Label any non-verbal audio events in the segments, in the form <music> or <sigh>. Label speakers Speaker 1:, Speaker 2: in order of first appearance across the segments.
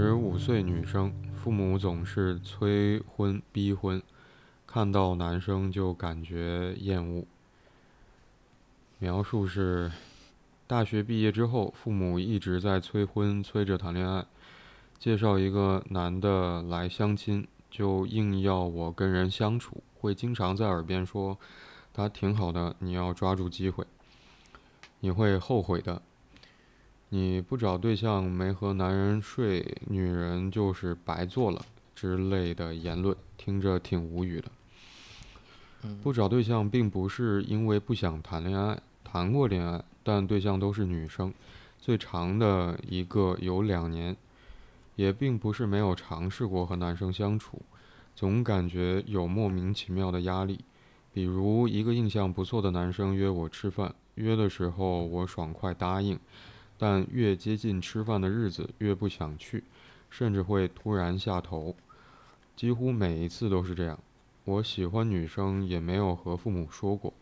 Speaker 1: 十五岁女生，父母总是催婚逼婚，看到男生就感觉厌恶。描述是：大学毕业之后，父母一直在催婚，催着谈恋爱，介绍一个男的来相亲，就硬要我跟人相处，会经常在耳边说：“他挺好的，你要抓住机会，你会后悔的。”你不找对象，没和男人睡，女人就是白做了之类的言论，听着挺无语的。不找对象并不是因为不想谈恋爱，谈过恋爱，但对象都是女生，最长的一个有两年，也并不是没有尝试过和男生相处，总感觉有莫名其妙的压力。比如一个印象不错的男生约我吃饭，约的时候我爽快答应。但越接近吃饭的日子，越不想去，甚至会突然下头，几乎每一次都是这样。我喜欢女生，也没有和父母说过，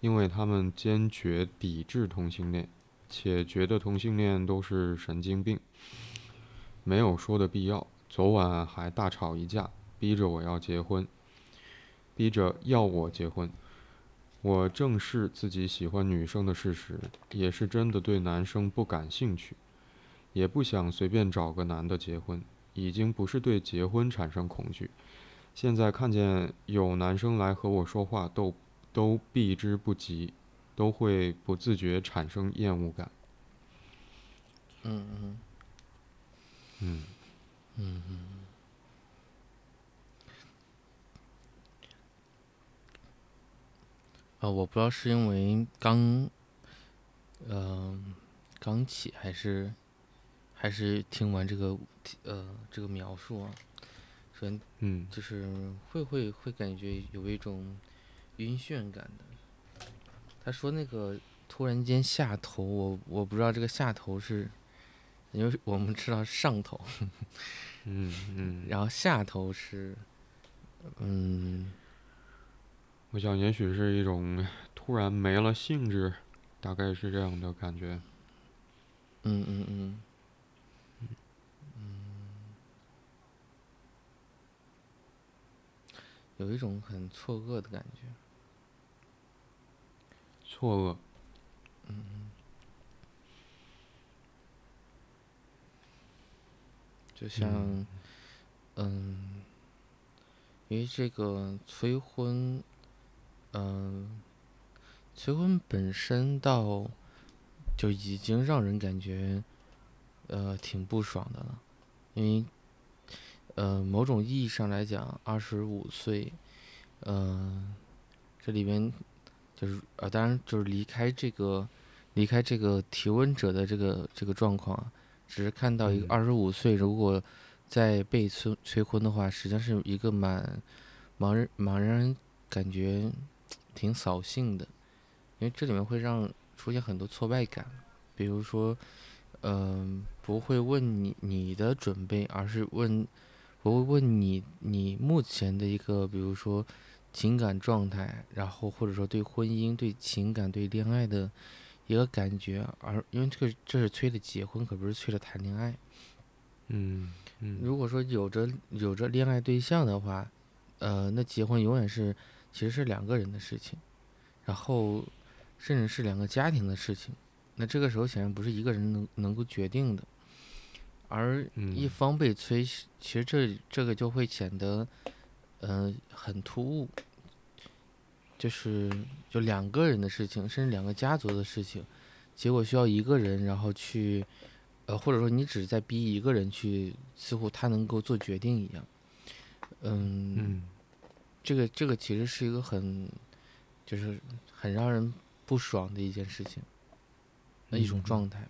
Speaker 1: 因为他们坚决抵制同性恋，且觉得同性恋都是神经病，没有说的必要。昨晚还大吵一架，逼着我要结婚，逼着要我结婚。我正视自己喜欢女生的事实，也是真的对男生不感兴趣，也不想随便找个男的结婚，已经不是对结婚产生恐惧，现在看见有男生来和我说话，都都避之不及，都会不自觉产生厌恶感。
Speaker 2: 嗯嗯
Speaker 1: 嗯
Speaker 2: 嗯嗯。呃，我不知道是因为刚，嗯，刚起还是，还是听完这个，呃，这个描述啊，首先，
Speaker 1: 嗯，
Speaker 2: 就是会会会感觉有一种晕眩感的。他说那个突然间下头，我我不知道这个下头是，因为我们知道上头，
Speaker 1: 嗯嗯，
Speaker 2: 然后下头是，嗯。
Speaker 1: 我想，也许是一种突然没了兴致，大概是这样的感觉。
Speaker 2: 嗯嗯嗯。有一种很错愕的感觉。
Speaker 1: 错愕。
Speaker 2: 嗯。就像，嗯，因为这个催婚。嗯，催婚本身倒就已经让人感觉呃挺不爽的了，因为呃某种意义上来讲，二十五岁，嗯，这里边就是呃当然就是离开这个离开这个提问者的这个这个状况，只是看到一个二十五岁如果在被催催婚的话，实际上是一个蛮蛮人蛮让人感觉。挺扫兴的，因为这里面会让出现很多挫败感，比如说，嗯，不会问你你的准备，而是问，不会问你你目前的一个，比如说情感状态，然后或者说对婚姻、对情感、对恋爱的一个感觉，而因为这个这是催着结婚，可不是催着谈恋爱。
Speaker 1: 嗯嗯。
Speaker 2: 如果说有着有着恋爱对象的话，呃，那结婚永远是。其实是两个人的事情，然后甚至是两个家庭的事情，那这个时候显然不是一个人能能够决定的，而一方被催，其实这这个就会显得，嗯，很突兀，就是就两个人的事情，甚至两个家族的事情，结果需要一个人，然后去，呃，或者说你只是在逼一个人去，似乎他能够做决定一样，嗯。这个这个其实是一个很，就是很让人不爽的一件事情，那一种状态。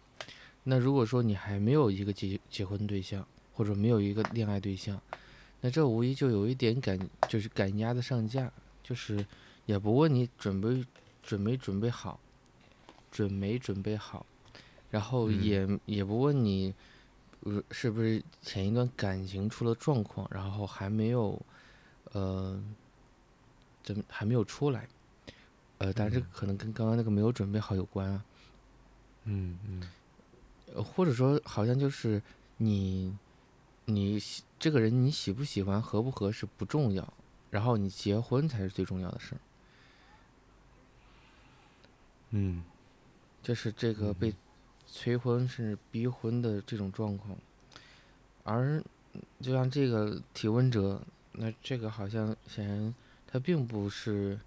Speaker 2: 那如果说你还没有一个结结婚对象，或者没有一个恋爱对象，那这无疑就有一点赶，就是赶鸭子上架，就是也不问你准备准没准备好，准没准备好，然后也也不问你，呃，是不是前一段感情出了状况，然后还没有，呃。怎么还没有出来，呃，但是可能跟刚刚那个没有准备好有关啊。
Speaker 1: 嗯嗯。
Speaker 2: 呃，或者说好像就是你，你喜这个人你喜不喜欢合不合适不重要，然后你结婚才是最重要的事儿。
Speaker 1: 嗯
Speaker 2: 就是这个被催婚甚至逼婚的这种状况，而就像这个提问者，那这个好像显然他并不是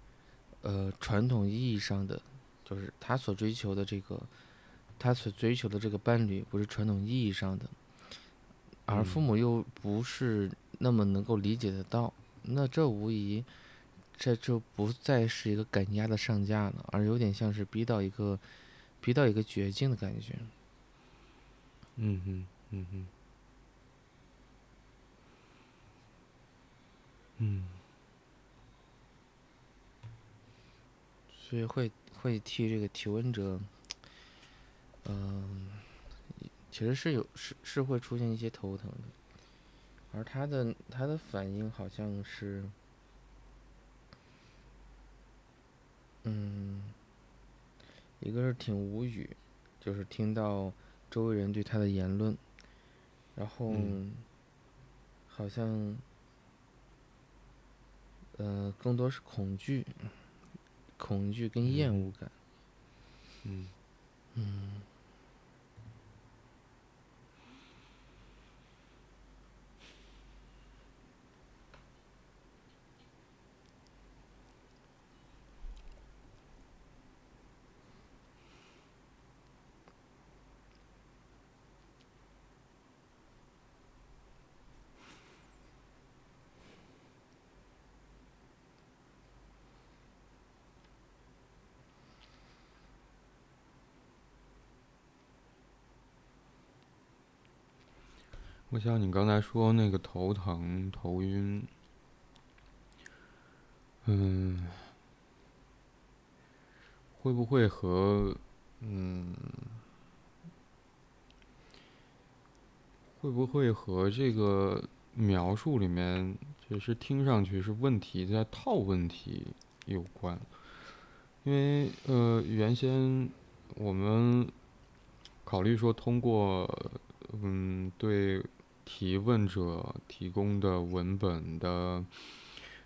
Speaker 2: 呃传统意义上的，就是他所追求的这个他所追求的这个伴侣不是传统意义上的，而父
Speaker 1: 嗯。
Speaker 2: 母又不是那么能够理解得到，那这无疑这就不再是一个赶鸭子上架了，而有点像是逼到一个逼到一个绝境的感觉。
Speaker 1: 嗯哼嗯哼。嗯
Speaker 2: 所以会会替这个提问者，嗯、其实是有是是会出现一些头疼的，而他的他的反应好像是，嗯，一个是挺无语，就是听到周围人对他的言论，然后
Speaker 1: 嗯
Speaker 2: 好像，呃，更多是恐惧，恐惧跟厌
Speaker 1: 嗯。
Speaker 2: 恶感。
Speaker 1: 嗯。
Speaker 2: 嗯，
Speaker 1: 我想你刚才说那个头疼、头晕，嗯，会不会和嗯，会不会和这个描述里面，其实听上去是问题在套问题有关？因为呃，原先我们考虑说通过嗯对提问者提供的文本的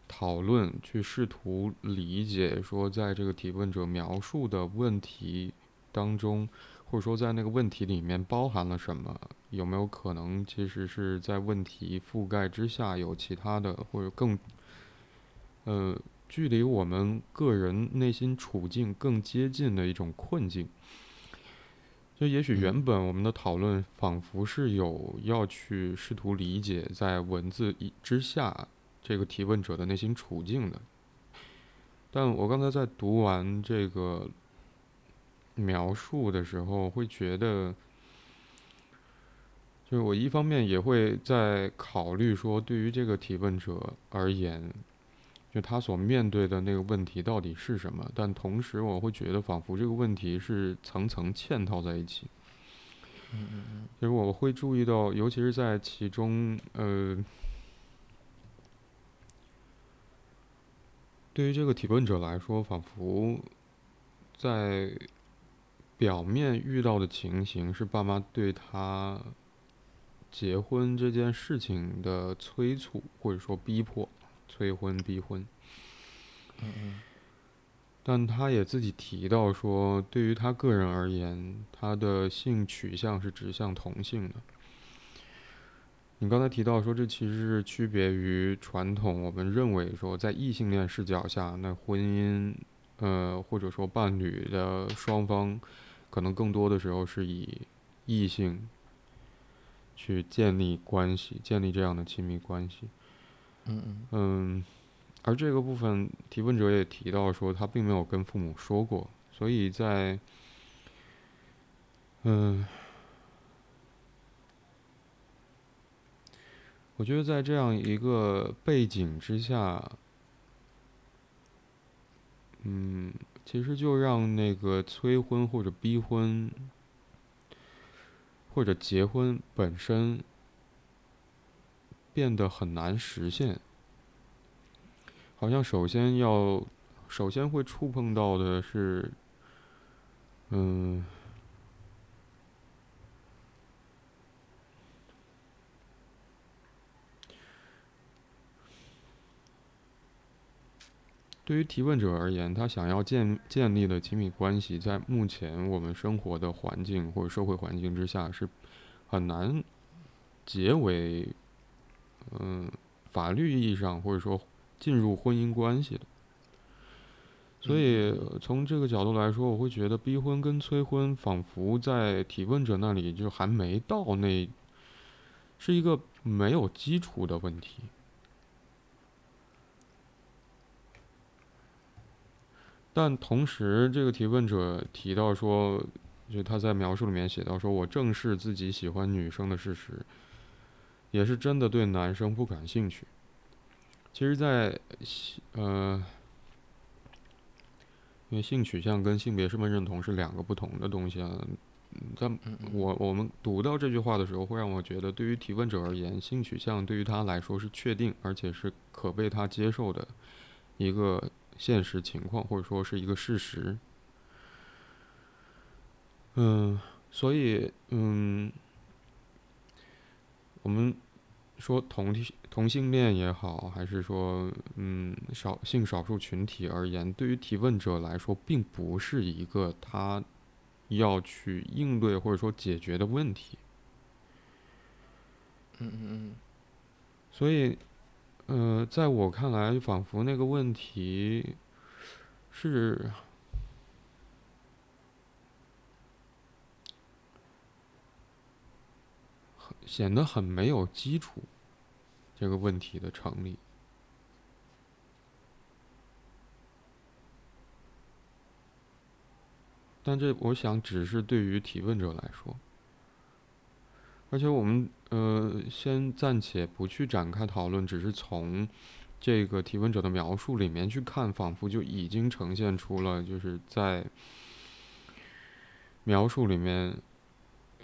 Speaker 1: 讨论，去试图理解说，在这个提问者描述的问题当中，或者说在那个问题里面包含了什么？有没有可能其实是在问题覆盖之下有其他的，或者更呃距离我们个人内心处境更接近的一种困境？就也许原本我们的讨论仿佛是有要去试图理解在文字以之下这个提问者的内心处境的，但我刚才在读完这个描述的时候，会觉得，就是我一方面也会在考虑说，对于这个提问者而言，就他所面对的那个问题到底是什么？但同时，我会觉得仿佛这个问题是层层嵌套在一起。
Speaker 2: 嗯嗯嗯
Speaker 1: 就是我会注意到，尤其是在其中，呃，对于这个提问者来说，仿佛在表面遇到的情形是爸妈对他结婚这件事情的催促，或者说逼迫、催婚、逼婚。
Speaker 2: 嗯嗯
Speaker 1: 但他也自己提到说，对于他个人而言，他的性取向是指向同性的。你刚才提到说，这其实是区别于传统我们认为说，在异性恋视角下，那婚姻，呃，或者说伴侣的双方，可能更多的时候是以异性去建立关系，建立这样的亲密关系。
Speaker 2: 嗯嗯，
Speaker 1: 而这个部分提问者也提到说，他并没有跟父母说过，所以在，嗯，我觉得在这样一个背景之下，嗯，其实就让那个催婚或者逼婚，或者结婚本身变得很难实现。好像首先要，首先会触碰到的是，嗯，对于提问者而言，他想要建建立的亲密关系，在目前我们生活的环境或者社会环境之下是很难结为。嗯法律意义上或者说进入婚姻关系的。所以从这个角度来说，我会觉得逼婚跟催婚仿佛在提问者那里就还没到那，是一个没有基础的问题。但同时，这个提问者提到说，就他在描述里面写到说：“我正视自己喜欢女生的事实，也是真的对男生不感兴趣。”其实，在呃。因为性取向跟性别身份认同是两个不同的东西啊，但我我们读到这句话的时候，会让我觉得，对于提问者而言，性取向对于他来说是确定而且是可被他接受的一个现实情况，或者说是一个事实。嗯，所以嗯，我们。说同同性恋也好，还是说嗯少性少数群体而言，对于提问者来说，并不是一个他要去应对或者说解决的问题。
Speaker 2: 嗯嗯嗯。
Speaker 1: 所以，呃，在我看来，仿佛那个问题是显得很没有基础。这个问题的成立，但这我想只是对于提问者来说，而且我们呃先暂且不去展开讨论，只是从这个提问者的描述里面去看，仿佛就已经呈现出了就是在描述里面，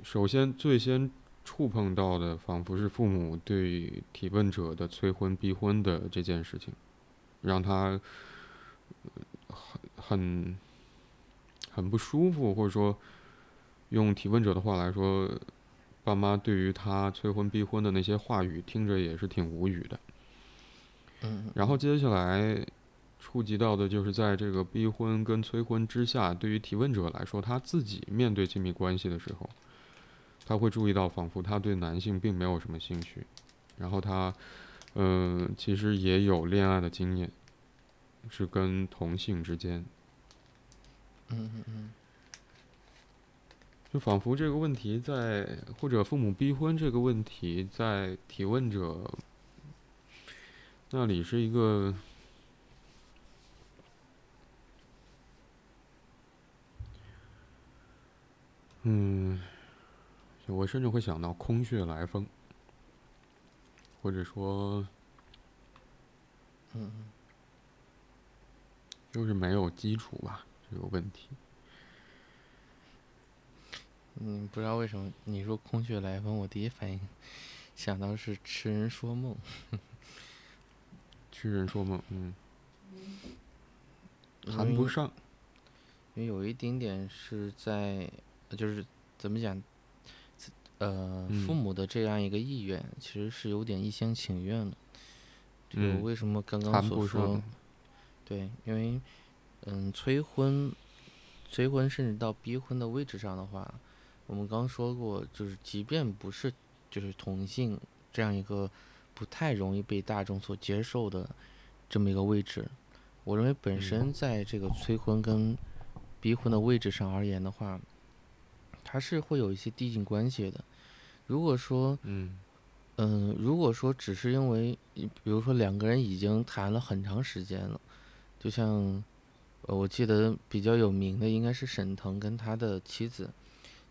Speaker 1: 首先最先。触碰到的仿佛是父母对提问者的催婚逼婚的这件事情，让他很很很不舒服，或者说用提问者的话来说，爸妈对于他催婚逼婚的那些话语听着也是挺无语的。
Speaker 2: 嗯。
Speaker 1: 然后接下来触及到的就是在这个逼婚跟催婚之下，对于提问者来说，他自己面对亲密关系的时候。他会注意到，仿佛他对男性并没有什么兴趣，然后他，嗯，其实也有恋爱的经验，是跟同性之间。
Speaker 2: 嗯嗯嗯。
Speaker 1: 就仿佛这个问题在，或者父母逼婚这个问题在提问者那里是一个，嗯。我甚至会想到空穴来风，或者说，
Speaker 2: 嗯，
Speaker 1: 就是没有基础吧，这个问题。
Speaker 2: 嗯，不知道为什么你说空穴来风，我第一反应想到是痴人说梦。<laughs>
Speaker 1: 痴人说梦，嗯，谈不上，
Speaker 2: 因为有一丁点是在，就是怎么讲？呃，父母的这样一个意愿，其实是有点一厢情愿的。就为什么刚刚所说，对，因为嗯，催婚、催婚甚至到逼婚的位置上的话，我们刚说过，就是即便不是就是同性这样一个不太容易被大众所接受的这么一个位置，我认为本身在这个催婚跟逼婚的位置上而言的话。它是会有一些递进关系的。如果说，
Speaker 1: 嗯，
Speaker 2: 嗯，如果说只是因为，比如说两个人已经谈了很长时间了，就像，呃，我记得比较有名的应该是沈腾跟他的妻子，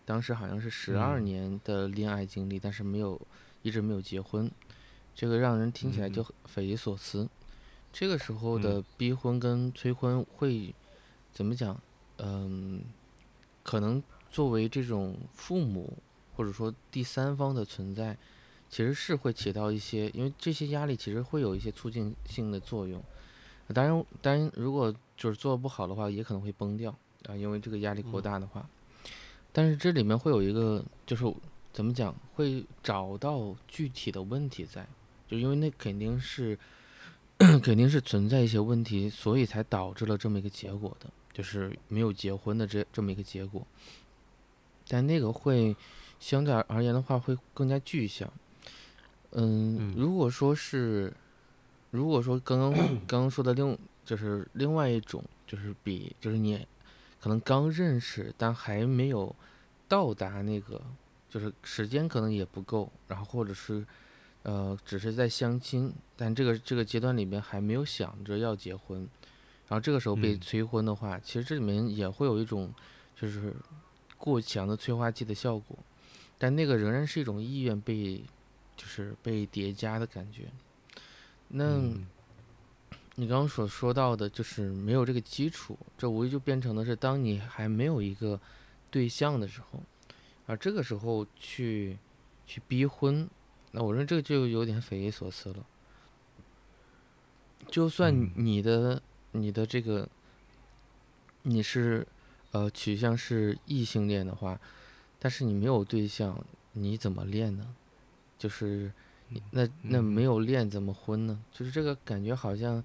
Speaker 2: 当时好像是十二年的恋爱经历，但是没有一直没有结婚，这个让人听起来就匪夷所思。这个时候的逼婚跟催婚会怎么讲？嗯，可能。作为这种父母或者说第三方的存在，其实是会起到一些，因为这些压力其实会有一些促进性的作用。当然，当然，如果就是做不好的话，也可能会崩掉啊，因为这个压力过大的话。但是这里面会有一个，就是怎么讲，会找到具体的问题在，就因为那肯定是，<coughs> 肯定是存在一些问题，所以才导致了这么一个结果的，就是没有结婚的这这么一个结果。但那个会相对而言的话，会更加具象。嗯，如果说是，如果说刚刚 <clears throat> 刚刚说的另就是另外一种，就是比就是你可能刚认识，但还没有到达那个，就是时间可能也不够，然后或者是呃只是在相亲，但这个这个阶段里面还没有想着要结婚，然后这个时候被催婚的话，其实这里面也会有一种就是过强的催化剂的效果，但那个仍然是一种意愿被。就是被叠加的感觉。那 <clears throat> 你刚刚所说到的，就是没有这个基础，这无疑就变成的是，当你还没有一个对象的时候，而这个时候去去逼婚，那我认为这个就有点匪夷所思了。就算你的你的这个你是呃取向是异性恋的话，但是你没有对象，你怎么练呢？就是那那没有恋怎么婚呢？就是这个感觉好像，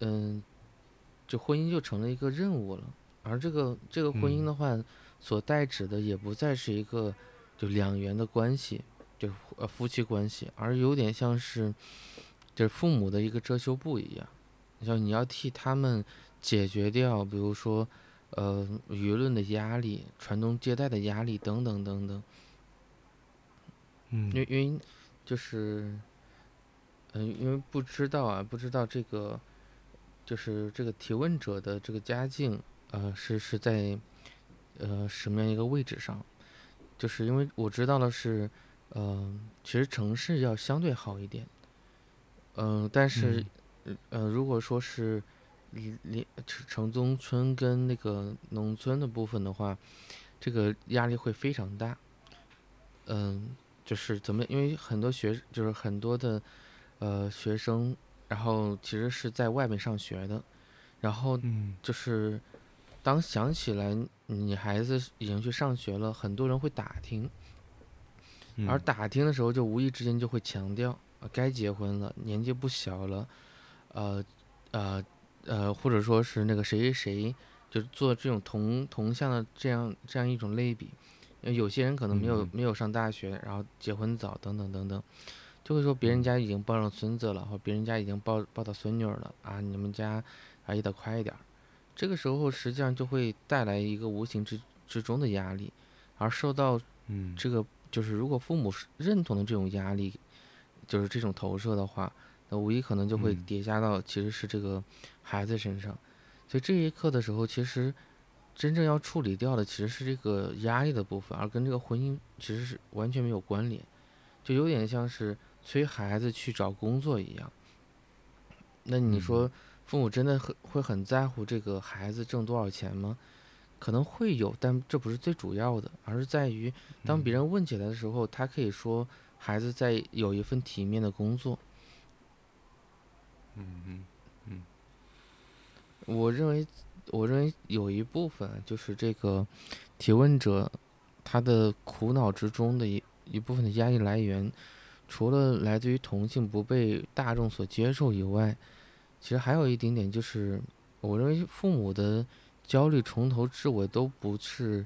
Speaker 2: 嗯，就婚姻就成了一个任务了。而这个这个婚姻的话，所代指的也不再是一个就两元的关系，就呃夫妻关系，而有点像是就是父母的一个遮羞布一样。像你要替他们解决掉，比如说呃舆论的压力、传宗接代的压力等等等等。嗯因为因为就是，嗯，因为不知道啊，不知道这个，就是这个提问者的这个家境，呃，是是在，呃，什么样一个位置上？就是因为我知道的是，嗯，其实城市要相对好一点，嗯，但是，呃，如果说是，连城中村跟那个农村的部分的话，这个压力会非常大，嗯。就是怎么？因为很多学就是很多的，呃，学生，然后其实是在外面上学的，然后就是当想起来你孩子已经去上学了，很多人会打听，而打听的时候就无意之间就会强调，该结婚了，年纪不小了，呃呃呃，或者说是那个谁谁谁，就做这种同同向的这样这样一种类比。有些人可能没有没有上大学，然后结婚早等等等等，就会说别人家已经抱上孙子了，或别人家已经抱抱到孙女了啊，你们家啊也得快一点。这个时候实际上就会带来一个无形之之中的压力，而受到这个就是如果父母认同的这种压力，就是这种投射的话，那无疑可能就会叠加到其实是这个孩子身上。所以这一刻的时候，其实。真正要处理掉的其实是这个压力的部分，而跟这个婚姻其实是完全没有关联，就有点像是催孩子去找工作一样。那你说父母真的很会很在乎这个孩子挣多少钱吗？可能会有，但这不是最主要的，而是在于当别人问起来的时候，他可以说孩子在有一份体面的工作。
Speaker 1: 嗯嗯嗯，
Speaker 2: 我认为。我认为有一部分就是这个提问者他的苦恼之中的一一部分的压力来源，除了来自于同性不被大众所接受以外，其实还有一点点就是，我认为父母的焦虑从头至尾都不是，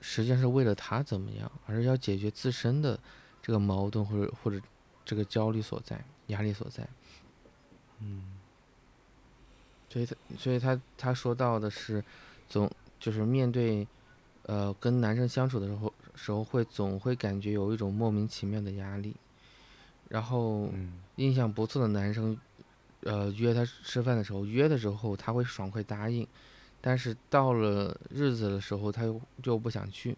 Speaker 2: 实际上是为了他怎么样，而是要解决自身的这个矛盾或者或者这个焦虑所在、压力所在。
Speaker 1: 嗯。
Speaker 2: 所以，他所以他他说到的是，总就是面对，呃，跟男生相处的时候，时候会总会感觉有一种莫名其妙的压力，然后印象不错的男生，呃，约他吃饭的时候，约的时候他会爽快答应，但是到了日子的时候，他又就不想去。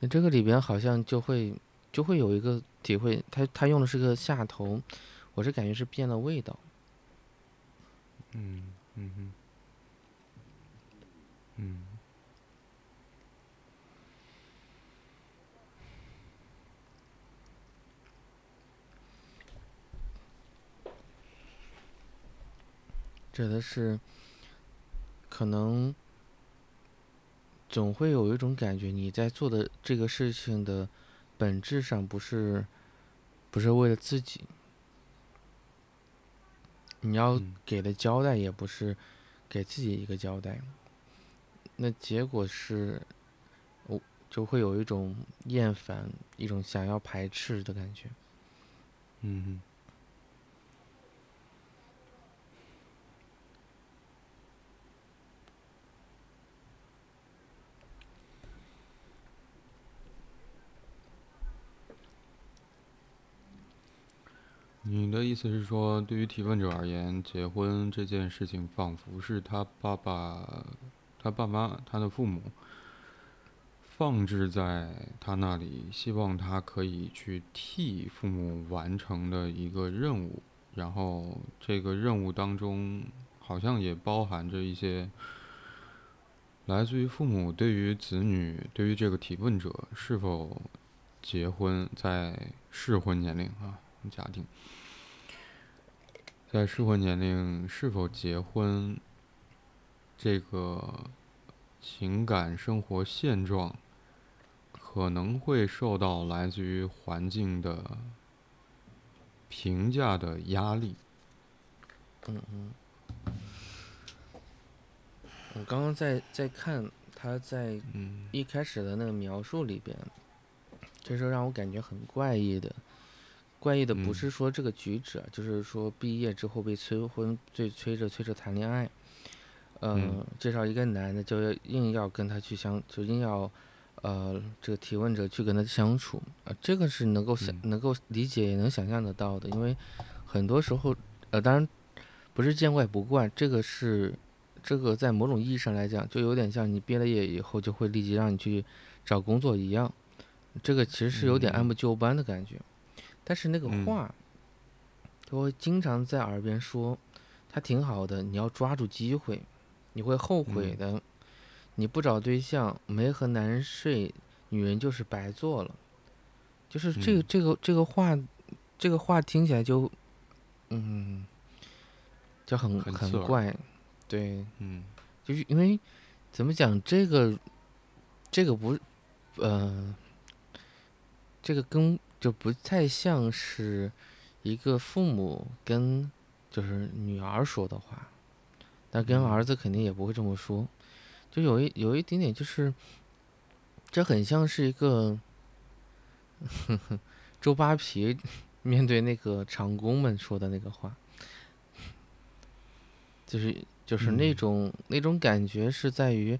Speaker 2: 那这个里边好像就会就会有一个体会，他他用的是个下头，我是感觉是变了味道。
Speaker 1: 嗯。嗯，嗯，
Speaker 2: 指的是，可能总会有一种感觉，你在做的这个事情的本质上不是，不是为了自己。你要
Speaker 1: 嗯。
Speaker 2: 给的交代也不是给自己一个交代，那结果是，我就会有一种厌烦，一种想要排斥的感觉。
Speaker 1: 嗯你的意思是说，对于提问者而言，结婚这件事情仿佛是他爸爸、他爸妈、他的父母放置在他那里，希望他可以去替父母完成的一个任务。然后这个任务当中，好像也包含着一些来自于父母对于子女、对于这个提问者是否结婚，在适婚年龄啊，家庭。在适婚年龄是否结婚，这个情感生活现状可能会受到来自于环境的评价的压力。
Speaker 2: 嗯嗯。我刚刚在在看他在
Speaker 1: 嗯
Speaker 2: 一开始的那个描述里边，这时候让我感觉很怪异的。怪异的不
Speaker 1: 嗯。
Speaker 2: 是说这个举止啊，就是说毕业之后被催婚，催催着催着谈恋爱，嗯、
Speaker 1: 嗯。
Speaker 2: 介绍一个男的就要硬要跟他去相，就硬要，呃，这个提问者去跟他相处。啊、这个是能够想、
Speaker 1: 嗯。
Speaker 2: 能够理解也能想象得到的，因为很多时候，呃，当然不是见怪不怪，这个是这个在某种意义上来讲，就有点像你毕了业以后就会立即让你去找工作一样，这个其实是有点按
Speaker 1: 嗯。
Speaker 2: 部就班的感觉。但是那个
Speaker 1: 嗯。
Speaker 2: 话，他会经常在耳边说，他挺好的，你要抓住机会，你会后悔
Speaker 1: 嗯。
Speaker 2: 的。你不找对象，没和男人睡，女人就是白做了。就是这个
Speaker 1: 嗯。
Speaker 2: 这个这个话，这个话听起来就，嗯，就很
Speaker 1: 很
Speaker 2: 很怪，对，
Speaker 1: 嗯。
Speaker 2: 就是因为怎么讲这个，这个不，呃，这个跟就不太像是一个父母跟就是女儿说的话，但跟
Speaker 1: 嗯。
Speaker 2: 儿子肯定也不会这么说，就有一有一点点就是，这很像是一个周扒皮面对那个长工们说的那个话，就是就是那
Speaker 1: 嗯。
Speaker 2: 种、那种感觉是在于，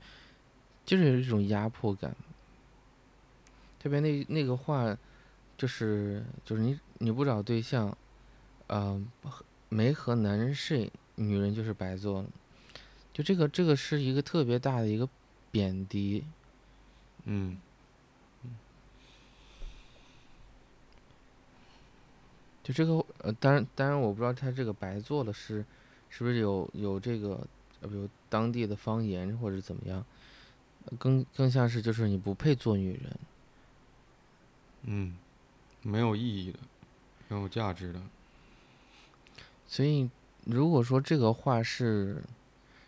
Speaker 2: 就是有一种压迫感。特别那那个话，就是就是你你不找对象，呃，没和男人睡，女人就是白做了。就这个这个是一个特别大的一个贬低，
Speaker 1: 嗯
Speaker 2: 就这个呃，当然当然我不知道他这个白做了是是不是有有这个呃，比如当地的方言或者怎么样，呃更更像是就是你不配做女人。
Speaker 1: 嗯，没有意义的，没有价值的。
Speaker 2: 所以，如果说这个话是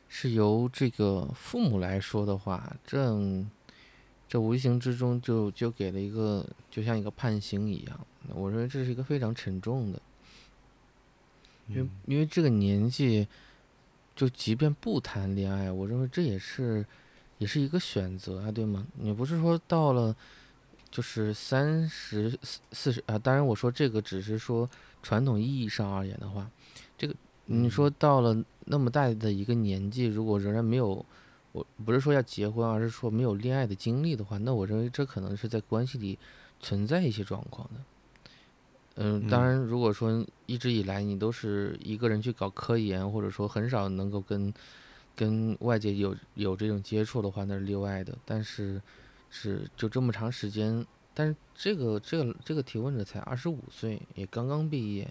Speaker 2: 是由这个父母来说的话，这这无形之中就就给了一个就像一个判刑一样。我认为这是一个非常沉重的，因为
Speaker 1: 嗯
Speaker 2: 因为这个年纪，就即便不谈恋爱，我认为这也是也是一个选择啊，对吗？你不是说到了就是三十四四十啊，当然我说这个只是说传统意义上而言的话，这个你
Speaker 1: 嗯
Speaker 2: 说到了那么大的一个年纪，如果仍然没有，我不是说要结婚，而是说没有恋爱的经历的话，那我认为这可能是在关系里存在一些状况的。嗯，当
Speaker 1: 嗯
Speaker 2: 然，如果说一直以来你都是一个人去搞科研，或者说很少能够跟跟外界有有这种接触的话，那是例外的。但是是就这么长时间，但是这个这个这个提问者才二十五岁，也刚刚毕业，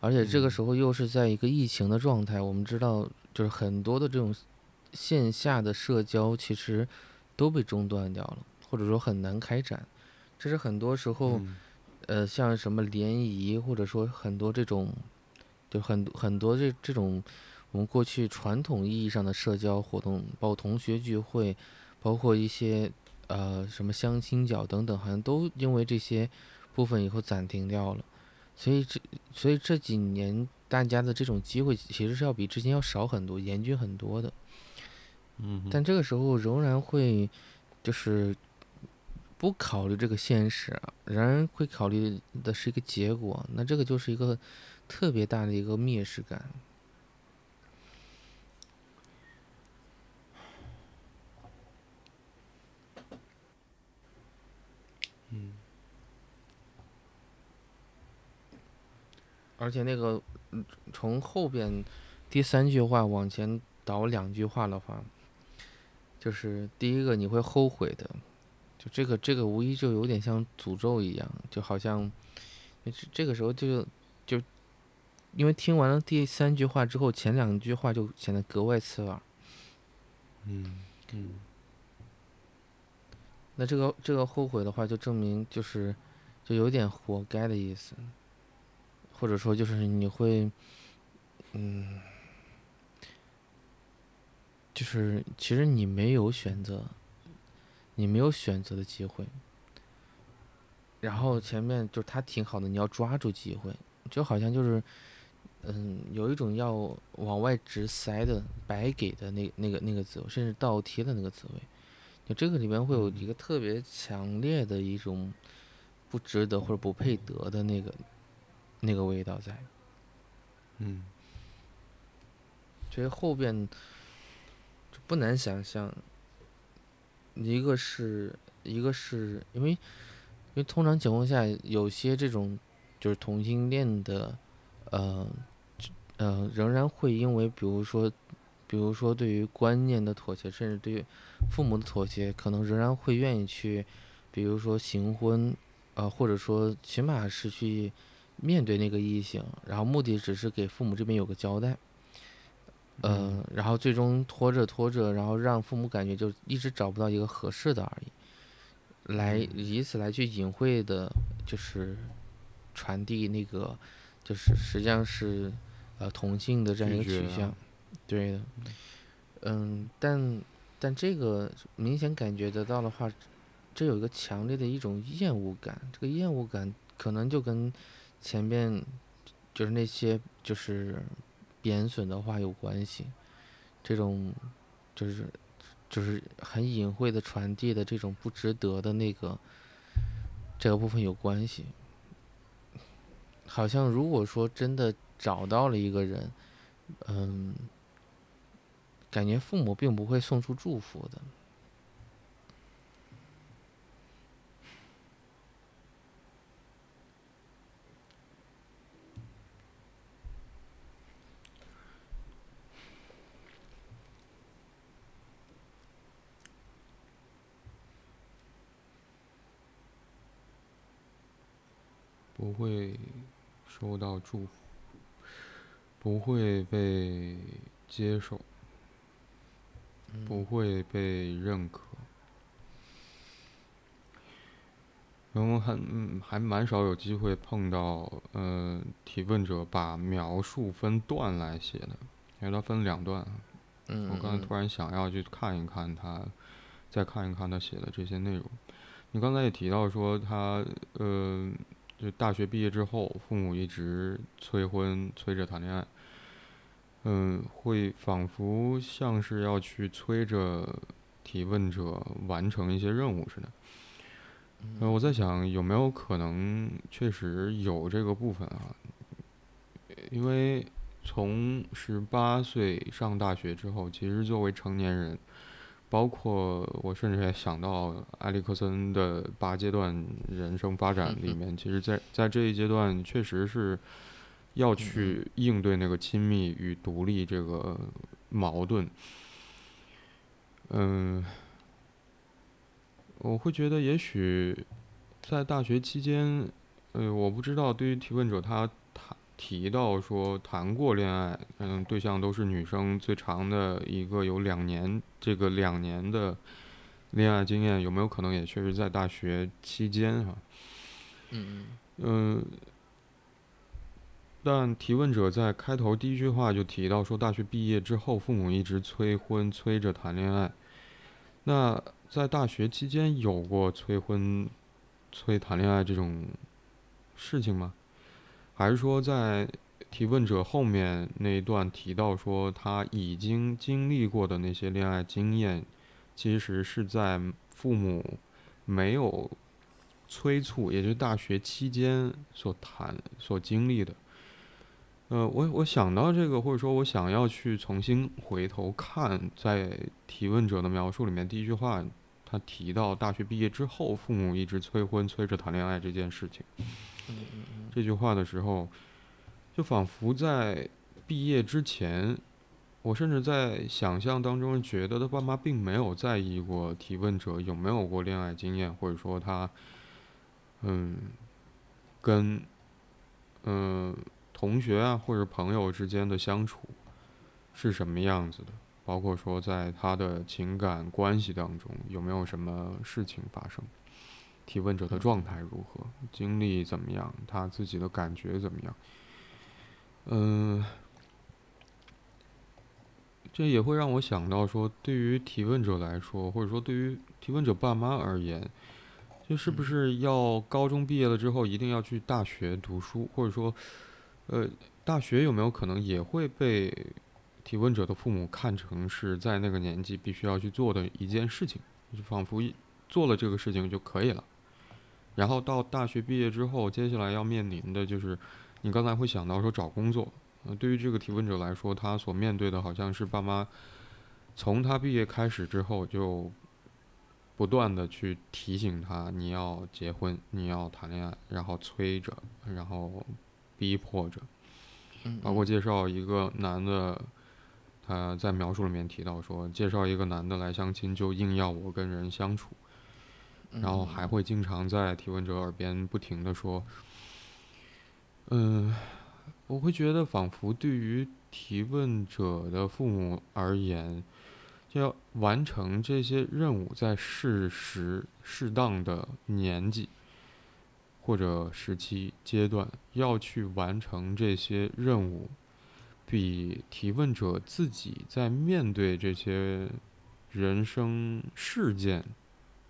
Speaker 2: 而且这个
Speaker 1: 嗯
Speaker 2: 时候又是在一个疫情的状态。我们知道，就是很多的这种线下的社交其实都被中断掉了，或者说很难开展。这是很多时候。
Speaker 1: 嗯
Speaker 2: 呃，像什么联谊，或者说很多这种，就很很多这这种我们过去传统意义上的社交活动，包括同学聚会，包括一些呃什么相亲角等等，好像都因为这些部分以后暂停掉了。所以这所以这几年大大家的这种机会其实是要比之前要少很多，严峻很多的。
Speaker 1: 嗯，
Speaker 2: 但这个时候仍然会就是不考虑这个现实啊，仍然会考虑的是一个结果，那这个就是一个特别大的一个蔑视感。而且那个，从后边第三句话往前倒两句话的话，就是第一个你会后悔的，就这个这个无疑就有点像诅咒一样，就好像，这个时候就就，因为听完了第三句话之后，前两句话就显得格外刺耳。
Speaker 1: 嗯嗯。
Speaker 2: 那这个这个后悔的话，就证明就是，就有点活该的意思。或者说，就是你会，嗯，就是其实你没有选择，你没有选择的机会。然后前面就是他挺好的，你要抓住机会，就好像就是，嗯，有一种要往外直塞的白给的那那个那个滋味，甚至倒贴的那个滋味。就这个里面会有一个特别强烈的一种不值得或者不配得的那个。那个味道在，
Speaker 1: 嗯，
Speaker 2: 这实后边就不难想象，一个是一个是因为，因为通常情况下，有些这种就是同性恋的，呃，呃，仍然会因为比如说，比如说对于观念的妥协，甚至对于父母的妥协，可能仍然会愿意去，比如说行婚，呃，或者说起码是去。面对那个异性，然后目的只是给父母这边有个交代，嗯，然后最终拖着拖着，然后让父母感觉就一直找不到一个合适的而已，来以此来去隐晦的，就是传递那个，就是实际上是呃同性的这样一个取向，对的，嗯，但但这个明显感觉得到的话，这有一个强烈的一种厌恶感，这个厌恶感可能就跟。前面就是那些就是贬损的话有关系，这种就是就是很隐晦的传递的这种不值得的那个这个部分有关系。好像如果说真的找到了一个人，嗯，感觉父母并不会送出祝福的。
Speaker 1: 不会收到祝福，不会被接受，不会被认可。然后还还蛮少有机会碰到，呃，提问者把描述分段来写的，因为它分两段。
Speaker 2: 嗯。
Speaker 1: 我刚才突然想要去看一看他，再看一看他写的这些内容。你刚才也提到说他，呃。就大学毕业之后，父母一直催婚，催着谈恋爱。嗯，会仿佛像是要去催着提问者完成一些任务似的。嗯，我在想有没有可能确实有这个部分啊？因为从十八岁上大学之后，其实作为成年人。包括我甚至也想到埃里克森的八阶段人生发展里面，其实，在在这一阶段，确实是要去应对那个亲密与独立这个矛盾。嗯，我会觉得，也许在大学期间，呃，我不知道对于提问者他。提到说谈过恋爱，嗯，对象都是女生，最长的一个有两年，这个两年的恋爱经验有没有可能也确实在大学期间哈？
Speaker 2: 嗯
Speaker 1: 嗯。但提问者在开头第一句话就提到说，大学毕业之后，父母一直催婚，催着谈恋爱。那在大学期间有过催婚、催谈恋爱这种事情吗？还是说，在提问者后面那一段提到说，他已经经历过的那些恋爱经验，其实是在父母没有催促，也就是大学期间所谈、所经历的。呃，我我想到这个，或者说我想要去重新回头看，在提问者的描述里面，第一句话他提到大学毕业之后，父母一直催婚、催着谈恋爱这件事情。这句话的时候。就仿佛在毕业之前，我甚至在想象当中觉得他爸妈并没有在意过提问者有没有过恋爱经验，或者说他，嗯，跟，嗯，同学啊或者朋友之间的相处是什么样子的，包括说在他的情感关系当中有没有什么事情发生，提问者的状态如何，经历怎么样，他自己的感觉怎么样。嗯，这也会让我想到说，对于提问者来说，或者说对于提问者爸妈而言，就是不是要高中毕业了之后一定要去大学读书，或者说，呃，大学有没有可能也会被提问者的父母看成是在那个年纪必须要去做的一件事情，就仿佛做了这个事情就可以了。然后到大学毕业之后，接下来要面临的就是。你刚才会想到说找工作，呃，对于这个提问者来说，他所面对的好像是爸妈从他毕业开始之后就不断的去提醒他你要结婚，你要谈恋爱，然后催着，然后逼迫着，包括介绍一个男的，他在描述里面提到说，介绍一个男的来相亲就硬要我跟人相处，然后还会经常在提问者耳边不停的说。嗯，我会觉得仿佛对于提问者的父母而言，就要完成这些任务，在适时、适当的年纪或者时期阶段，要去完成这些任务，比提问者自己在面对这些人生事件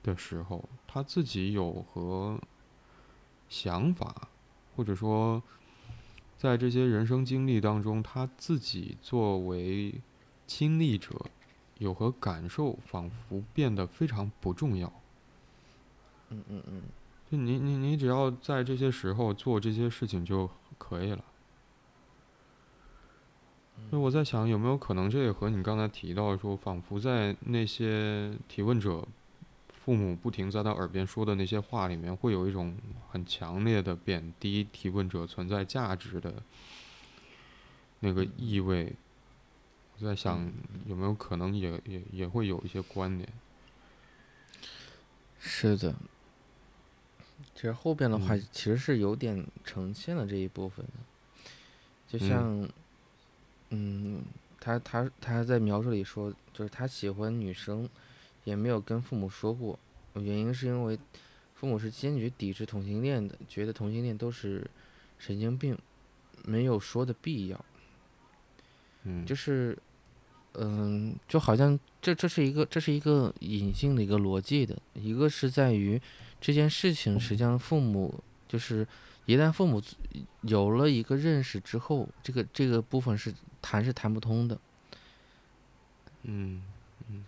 Speaker 1: 的时候，他自己有何想法。或者说，在这些人生经历当中，他自己作为亲历者，有何感受，仿佛变得非常不重要。
Speaker 2: 嗯嗯嗯。
Speaker 1: 就你你你只要在这些时候做这些事情就可以了。那我在想，有没有可能这也和你刚才提到说，仿佛在那些提问者。父母不停在他耳边说的那些话里面，会有一种很强烈的贬低提问者存在价值的那个意味。我在想，有没有可能也也也会有一些关联？
Speaker 2: 是的，其实后边的话其实是有点呈现了这一部分的，就像，嗯，他他他在描述里说，就是他喜欢女生。也没有跟父母说过，原因是因为父母是坚决抵制同性恋的，觉得同性恋都是神经病，没有说的必要。
Speaker 1: 嗯，
Speaker 2: 就是，嗯，就好像这这是一个这是一个隐性的一个逻辑的，一个是在于这件事情实际上父母就是一旦父母有了一个认识之后，这个这个部分是谈是谈不通的。
Speaker 1: 嗯。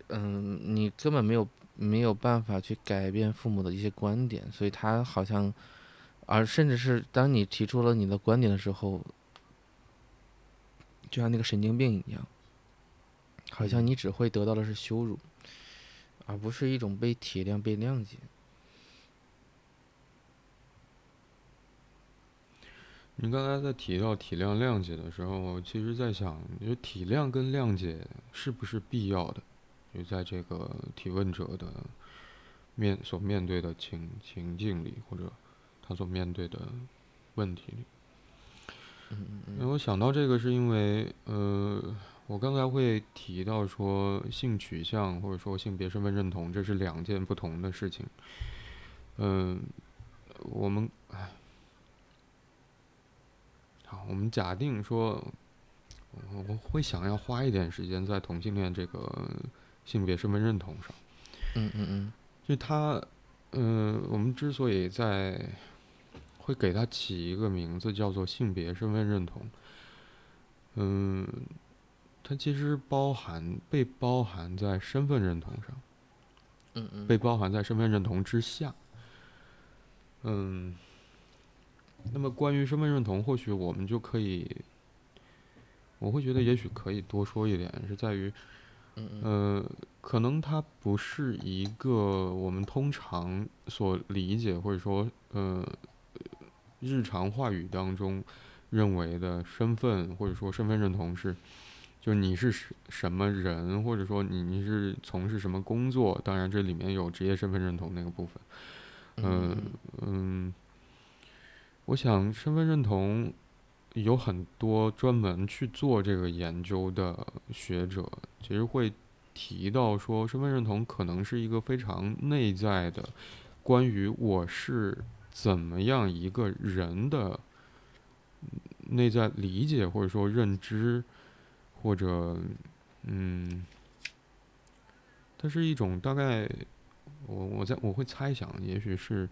Speaker 2: 嗯，你根本没有没有办法去改变父母的一些观点，所以他好像，而甚至是当你提出了你的观点的时候，就像那个神经病一样，好像你只会得到的是羞辱，而不是一种被体谅、被谅解。
Speaker 1: 你刚才在提到体谅、谅解的时候，我其实在想，就体谅跟谅解是不是必要的？就在这个提问者的面所面对的情情境里，或者他所面对的问题里，因为我想到这个，是因为呃，我刚才会提到说性取向或者说性别身份认同，这是两件不同的事情。嗯，我们哎，好，我们假定说，我会想要花一点时间在同性恋这个。性别身份认同上，
Speaker 2: 嗯嗯嗯，
Speaker 1: 就他，嗯，我们之所以在会给他起一个名字叫做性别身份认同，嗯，它其实包含被包含在身份认同上，
Speaker 2: 嗯嗯，
Speaker 1: 被包含在身份认同之下。嗯，那么关于身份认同，或许我们就可以，我会觉得也许可以多说一点，是在于，
Speaker 2: 嗯嗯
Speaker 1: 呃，可能它不是一个我们通常所理解或者说呃日常话语当中认为的身份或者说身份认同是，就是你是什什么人，或者说你你是从事什么工作，当然这里面有职业身份认同那个部分。
Speaker 2: 嗯
Speaker 1: 嗯嗯，我想身份认同有很多专门去做这个研究的学者，其实会提到说，身份认同可能是一个非常内在的，关于我是怎么样一个人的内在理解或者说认知，或者嗯，它是一种大概。我我在我会猜想，也许是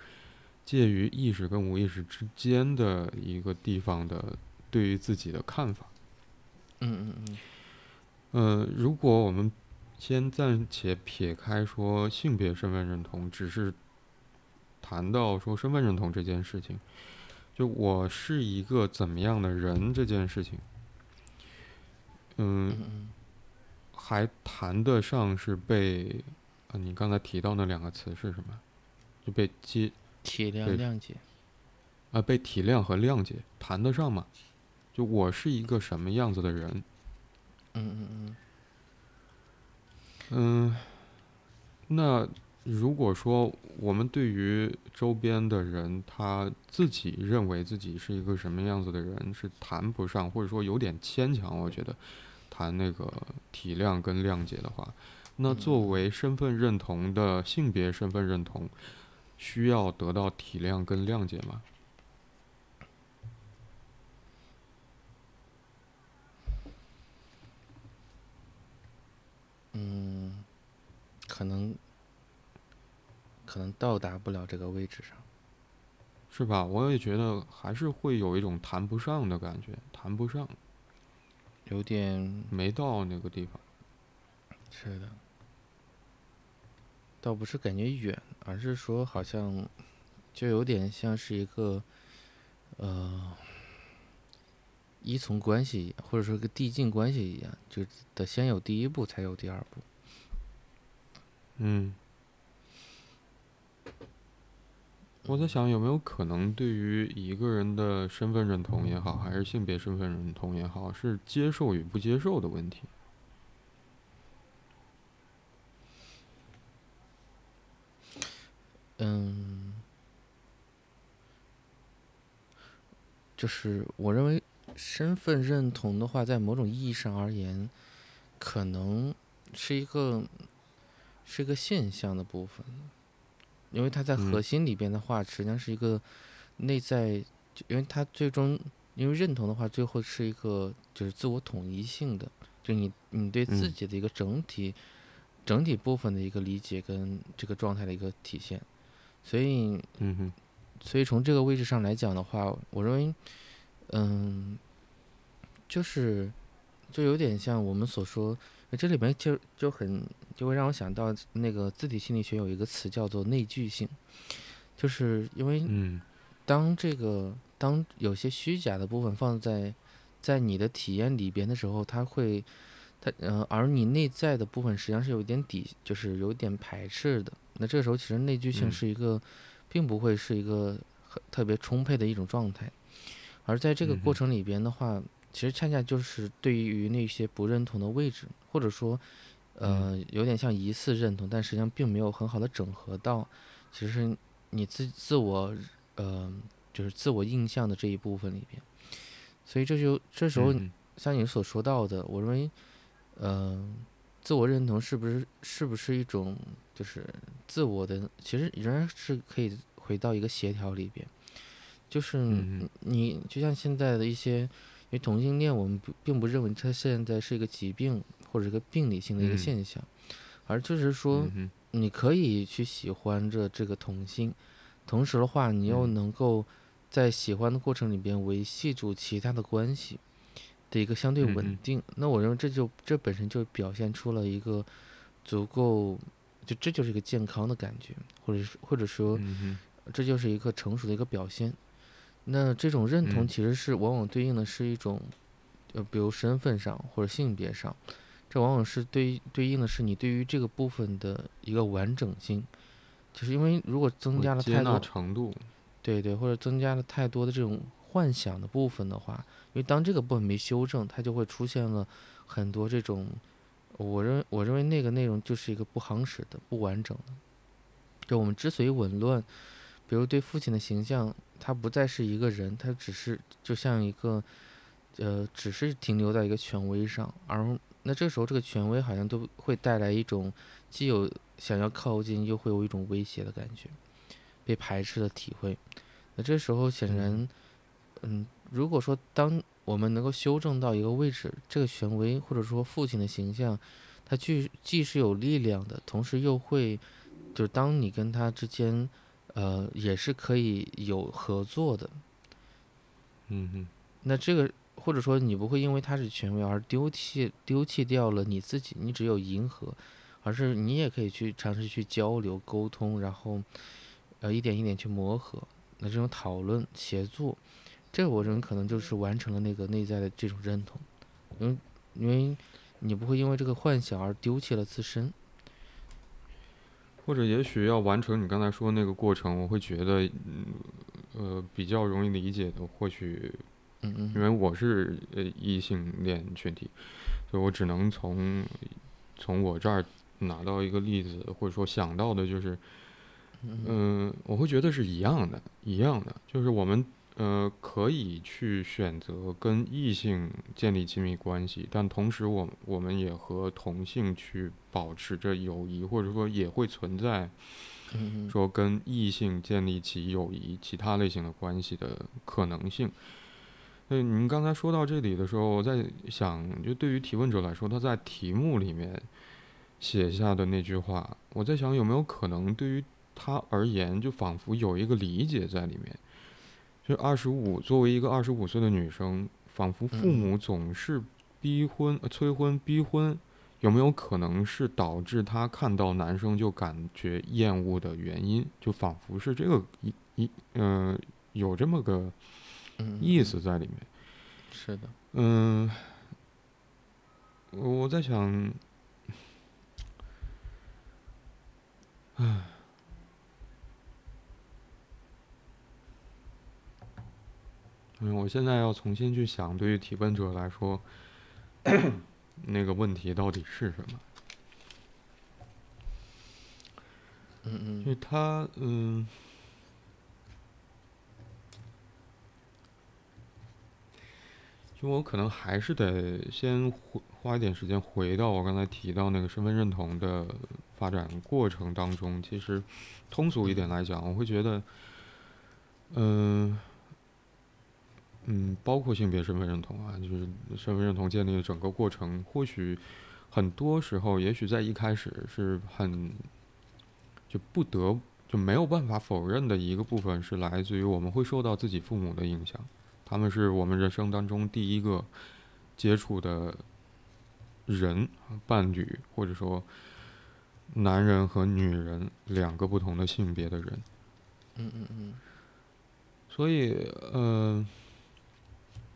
Speaker 1: 介于意识跟无意识之间的一个地方的对于自己的看法。
Speaker 2: 嗯嗯嗯
Speaker 1: 呃，如果我们先暂且撇开说性别身份认同，只是谈到说身份认同这件事情，就我是一个怎么样的人这件事情，嗯，
Speaker 2: 嗯嗯
Speaker 1: 还谈得上是被啊，你刚才提到那两个词是什么？就被接
Speaker 2: 体谅谅解，
Speaker 1: 啊，被体谅和谅解谈得上吗？就我是一个什么样子的人？
Speaker 2: 嗯嗯嗯
Speaker 1: 嗯，那如果说我们对于周边的人，他自己认为自己是一个什么样子的人，是谈不上，或者说有点牵强。我觉得谈那个体谅跟谅解的话，那作为身份认同的性别身份认同，需要得到体谅跟谅解吗？
Speaker 2: 可能可能到达不了这个位置上。
Speaker 1: 是吧？我也觉得还是会有一种谈不上的感觉，谈不上，
Speaker 2: 有点
Speaker 1: 没到那个地方。
Speaker 2: 是的，倒不是感觉远，而是说好像就有点像是一个呃依从关系，或者说个递进关系一样，就得先有第一步，才有第二步。
Speaker 1: 嗯，我在想有没有可能，对于一个人的身份认同也好，还是性别身份认同也好，是接受与不接受的问题。
Speaker 2: 嗯，就是我认为身份认同的话，在某种意义上而言，可能是一个是一个现象的部分，因为它在核
Speaker 1: 嗯
Speaker 2: 心里边的话，实际上是一个内在，就因为它最终因为认同的话，最后是一个就是自我统一性的，就你你对自
Speaker 1: 嗯
Speaker 2: 己的一个整体、整体部分的一个理解跟这个状态的一个体现，所以
Speaker 1: 嗯哼，
Speaker 2: 所以从这个位置上来讲的话，我认为，嗯，就是就有点像我们所说，这里面就就很就会让我想到那个字体心理学有一个词叫做内聚性，就是因为
Speaker 1: 嗯。
Speaker 2: 当这个当有些虚假的部分放在在你的体验里边的时候，它会它呃，而你内在的部分实际上是有一点抵，就是有点排斥的。那这个时候其实内聚性
Speaker 1: 嗯。
Speaker 2: 是一个，并不会是一个很特别充沛的一种状态，而在这个过程里边的话，其实恰恰就是对于那些不认同的位置，或者说呃有点像疑似认同，但实际上并没有很好的整合到，其实你自自我呃就是自我印象的这一部分里边，所以这就这时候
Speaker 1: 嗯。
Speaker 2: 像你所说到的，我认为，呃，自我认同是不是是不是一种就是自我的，其实仍然是可以回到一个协调里边，就是
Speaker 1: 嗯
Speaker 2: 你你就像现在的一些，因为同性恋，我们不并不认为它现在是一个疾病或者一个病理性的一个
Speaker 1: 嗯。
Speaker 2: 现象，而就是说你可以去喜欢着这个同性，同时的话，你又
Speaker 1: 嗯。
Speaker 2: 能够在喜欢的过程里边维系住其他的关系，的一个相对稳定。那我认为这就这本身就表现出了一个足够，就这就是一个健康的感觉，或者是或者说
Speaker 1: 嗯
Speaker 2: 这就是一个成熟的一个表现。那这种认同
Speaker 1: 嗯
Speaker 2: 其实是往往对应的是一种，呃，比如身份上或者性别上，这往往是对对应的是你对于这个部分的一个完整性。就是因为如果增，加了太多，
Speaker 1: 程度，
Speaker 2: 对对，或者增加了太多的这种幻想的部分的话，因为当这个部分没修正，它就会出现了很多这种，我认我认为那个内容就是一个不夯实的、不完整的。就我们之所以紊乱，比如对父亲的形象，他不再是一个人，他只是就像一个，呃，只是停留在一个权威上，而那这时候这个权威好像都会带来一种既有想要靠近，又会有一种威胁的感觉，被排斥的体会。那这时候显然，嗯，如果说当我们能够修正到一个位置，这个权威或者说父亲的形象，他既既是有力量的，同时又会，就是当你跟他之间，呃，也是可以有合作的。
Speaker 1: 嗯哼，
Speaker 2: 那这个或者说你不会因为他是权威而丢弃丢弃掉了你自己，你只有迎合，而是你也可以去尝试去交流沟通，然后呃一点一点去磨合。那这种讨论协作，这个我认为可能就是完成了那个内在的这种认同，因为因为你不会因为这个幻想而丢弃了自身。
Speaker 1: 或者也许要完成你刚才说的那个过程，我会觉得，嗯，呃，比较容易理解的，或许
Speaker 2: 嗯嗯
Speaker 1: 因为我是呃异性恋群体，所以我只能从从我这儿拿到一个例子，或者说想到的就是，
Speaker 2: 嗯
Speaker 1: 嗯、我会觉得是一样的，一样的，就是我们呃可以去选择跟异性建立亲密关系，但同时我我们也和同性去保持着友谊，或者说也会存在说跟异性建立起友谊、其他类型的关系的可能性。那您刚才说到这里的时候，我在想，就对于提问者来说，他在题目里面写下的那句话，我在想有没有可能对于他而言，就仿佛有一个理解在里面。就二十五，作为一个二十五岁的女生，仿佛父
Speaker 2: 嗯
Speaker 1: 母总是逼婚、呃催婚、逼婚，有没有可能是导致她看到男生就感觉厌恶的原因？就仿佛是这个一一嗯、有这么个
Speaker 2: 嗯
Speaker 1: 意思在里面。
Speaker 2: 是的，
Speaker 1: 嗯，我我在想，唉，嗯，我现在要重新去想，对于提问者来说，那个问题到底是什么？
Speaker 2: 嗯嗯
Speaker 1: 就他，嗯，就我可能还是得先回花一点时间回到我刚才提到那个身份认同的发展过程当中。其实，通俗一点来讲，我会觉得，嗯、嗯，包括性别身份认同啊，就是身份认同建立的整个过程，或许很多时候，也许在一开始是很就不得就没有办法否认的一个部分，是来自于我们会受到自己父母的影响，他们是我们人生当中第一个接触的人、伴侣，或者说男人和女人两个不同的性别的人。
Speaker 2: 嗯嗯嗯
Speaker 1: 所以，呃，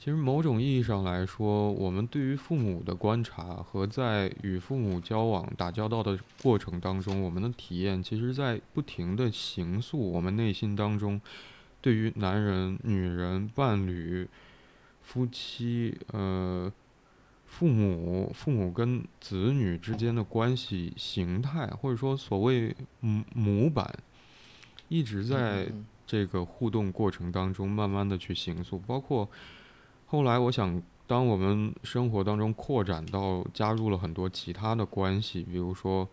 Speaker 1: 其实某种意义上来说，我们对于父母的观察和在与父母交往、打交道的过程当中，我们的体验，其实在不停的形塑我们内心当中对于男人、女人、伴侣、夫妻、呃，父母、父母跟子女之间的关系形态，或者说所谓母母板，一直在。
Speaker 2: 嗯
Speaker 1: 这个互动过程当中，慢慢的去形塑，包括后来，我想，当我们生活当中扩展到加入了很多其他的关系，比如说，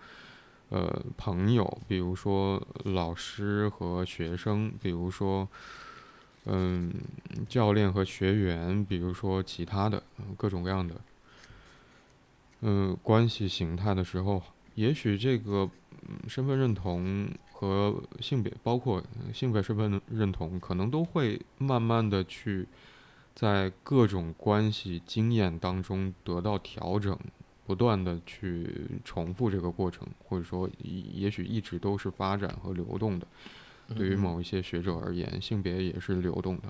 Speaker 1: 呃，朋友，比如说老师和学生，比如说，嗯，教练和学员，比如说其他的各种各样的，嗯，关系形态的时候，也许这个身份认同和性别，包括性别身份认同，可能都会慢慢的去在各种关系经验当中得到调整，不断的去重复这个过程，或者说也许一直都是发展和流动的。对于某一些学者而言，性别也是流动的。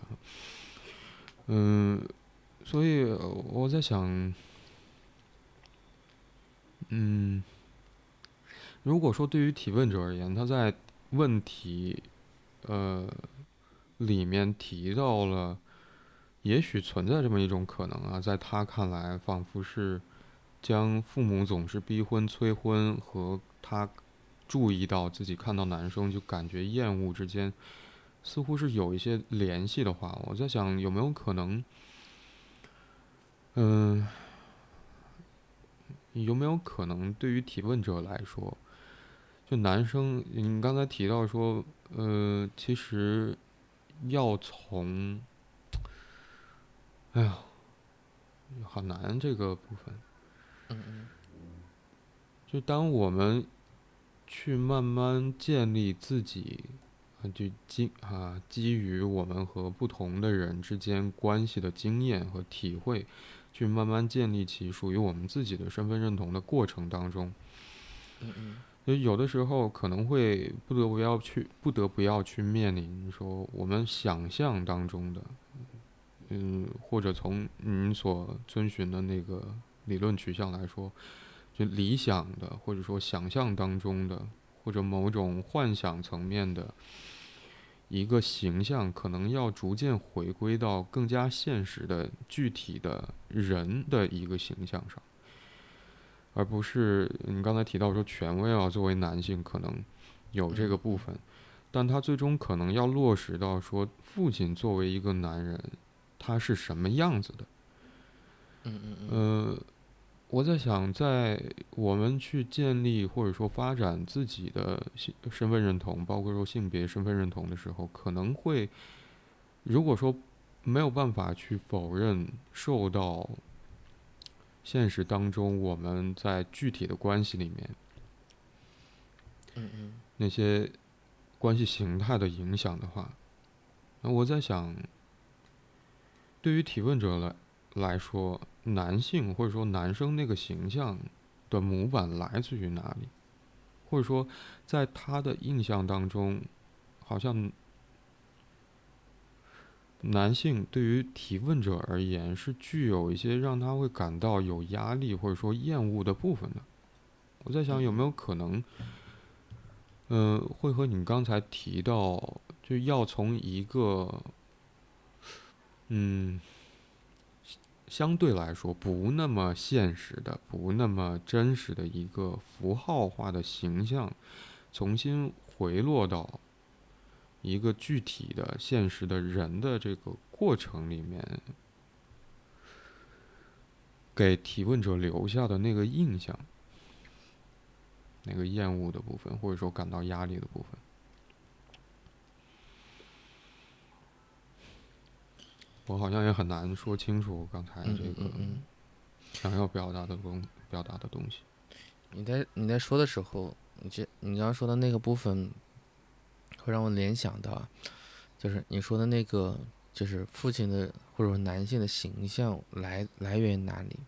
Speaker 1: 嗯，所以我在想，嗯，如果说对于提问者而言，他在问题呃里面提到了。也许存在这么一种可能啊，在他看来，仿佛是将父母总是逼婚、催婚和他注意到自己看到男生就感觉厌恶之间，似乎是有一些联系的话，我在想有没有可能，嗯，有没有可能对于提问者来说，就男生，你刚才提到说，呃，其实要从。哎呀，好难这个部分。
Speaker 2: 嗯嗯。
Speaker 1: 就当我们去慢慢建立自己，就基啊基于我们和不同的人之间关系的经验和体会，去慢慢建立起属于我们自己的身份认同的过程当中。
Speaker 2: 嗯嗯。
Speaker 1: 就有的时候可能会不得不要去，不得不要去面临说我们想象当中的。嗯，或者从您所遵循的那个理论取向来说，就理想的，或者说想象当中的，或者某种幻想层面的一个形象，可能要逐渐回归到更加现实的具体的人的一个形象上，而不是你刚才提到说权威啊，作为男性可能有这个部分，但他最终可能要落实到说父亲作为一个男人。他是什么样子的？
Speaker 2: 嗯嗯嗯。
Speaker 1: 呃，我在想，在我们去建立或者说发展自己的性身份认同，包括说性别身份认同的时候，可能会，如果说没有办法去否认受到现实当中我们在具体的关系里面，
Speaker 2: 嗯嗯，
Speaker 1: 那些关系形态的影响的话，那我在想。对于提问者来来说，男性或者说男生那个形象的模板来自于哪里？或者说，在他的印象当中，好像男性对于提问者而言是具有一些让他会感到有压力或者说厌恶的部分的。我在想，有没有可能，嗯，会和你刚才提到，就要从一个。嗯，相对来说不那么现实的、不那么真实的一个符号化的形象，重新回落到一个具体的、现实的人的这个过程里面，给提问者留下的那个印象，那个厌恶的部分，或者说感到压力的部分。我好像也很难说清楚刚才这个想要表达的东表达的东西。
Speaker 2: 你在你在说的时候，你这你刚刚说的那个部分，会让我联想到，就是你说的那个，就是父亲的或者说男性的形象来来源于哪里？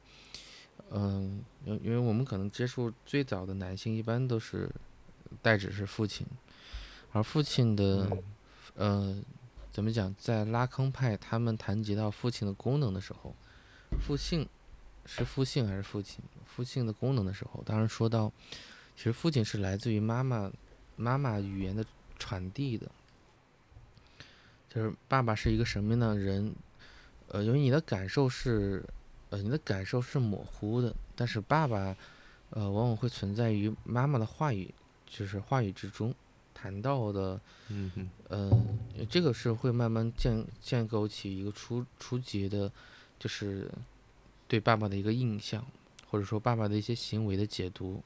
Speaker 2: 嗯，因因为我们可能接触最早的男性一般都是代指是父亲，而父亲的，呃。怎么讲？在拉康派他们谈及到父亲的功能的时候，父性是父性还是父亲？父性的功能的时候，当然说到，其实父亲是来自于妈妈妈妈语言的传递的，就是爸爸是一个什么样的人？呃，因为你的感受是，呃，你的感受是模糊的，但是爸爸，呃，往往会存在于妈妈的话语，就是话语之中。谈到的，
Speaker 1: 嗯哼，
Speaker 2: 嗯，这个是会慢慢建建构起一个初初级的，就是对爸爸的一个印象，或者说爸爸的一些行为的解读。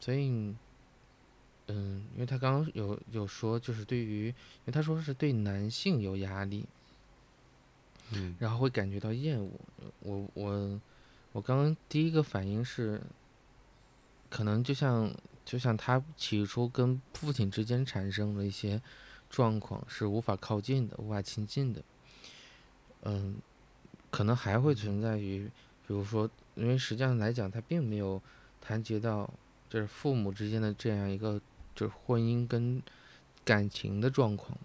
Speaker 2: 所以，嗯，因为他刚刚有有说，就是对于，因为他说是对男性有压力，
Speaker 1: 嗯，
Speaker 2: 然后会感觉到厌恶。我我我刚刚第一个反应是，可能就像。就像他起初跟父亲之间产生了一些状况，是无法靠近的，无法亲近的。嗯，可能还会存在于，比如说，因为实际上来讲，他并没有谈及到就是父母之间的这样一个就是婚姻跟感情的状况。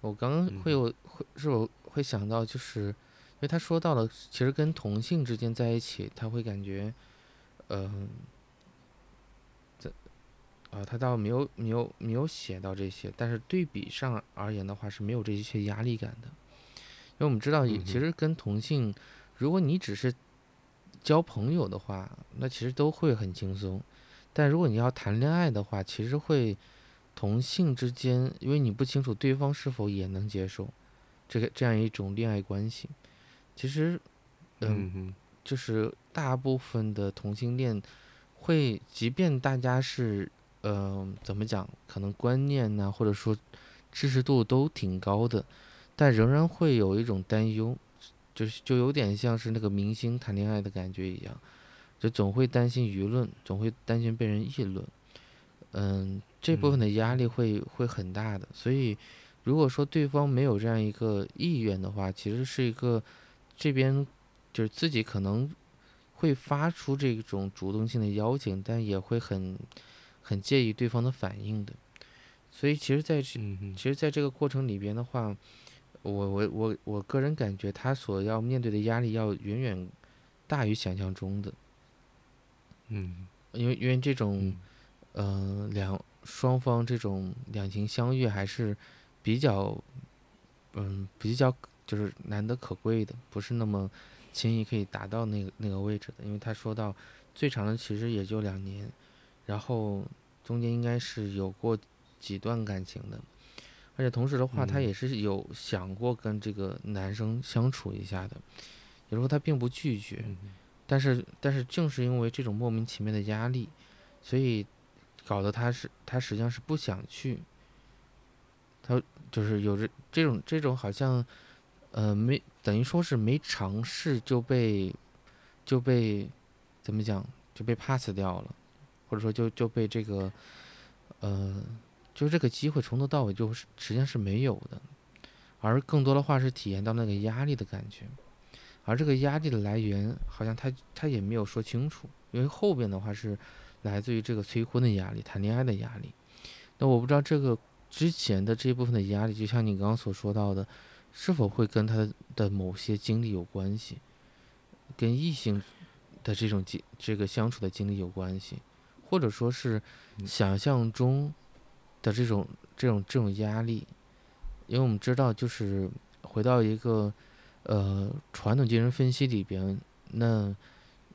Speaker 2: 我刚刚会有会是我会想到，就是因为他说到了，其实跟同性之间在一起，他会感觉，嗯。啊，他倒没有没有没有写到这些，但是对比上而言的话是没有这些压力感的，因为我们知道，其实跟同性，如果你只是交朋友的话，那其实都会很轻松，但如果你要谈恋爱的话，其实会同性之间，因为你不清楚对方是否也能接受这个这样一种恋爱关系，其实，嗯，就是大部分的同性恋会，即便大家是。嗯，怎么讲？可能观念呢，或者说支持度都挺高的，但仍然会有一种担忧，就是就有点像是那个明星谈恋爱的感觉一样，就总会担心舆论，总会担心被人议论。嗯，这部分的压力会会很大的。所以，如果说对方没有这样一个意愿的话，其实是一个这边就是自己可能会发出这种主动性的邀请，但也会很。很介意对方的反应的，所以其实，在其实，在这个过程里边的话，我我我我个人感觉他所要面对的压力要远远大于想象中的。
Speaker 1: 嗯，
Speaker 2: 因为因为这种，嗯，两双方这种两情相悦还是比较，嗯，比较就是难得可贵的，不是那么轻易可以达到那个那个位置的。因为他说到最长的其实也就两年，然后。中间应该是有过几段感情的，而且同时的话，他也是有想过跟这个男生相处一下的，有时候他并不拒绝，但是但是正是因为这种莫名其妙的压力，所以搞得他是他实际上是不想去，他就是有着这种这种好像，呃，没等于说是没尝试就被就被怎么讲就被 pass 掉了。或者说就就被这个，呃，就这个机会从头到尾就是实际上是没有的，而更多的话是体验到那个压力的感觉，而这个压力的来源好像他他也没有说清楚，因为后边的话是来自于这个催婚的压力、谈恋爱的压力，那我不知道这个之前的这一部分的压力，就像你刚刚所说到的，是否会跟他的某些经历有关系，跟异性的这种经这个相处的经历有关系。或者说是想象中的这种这种这种压力，因为我们知道，就是回到一个呃传统精神分析里边，那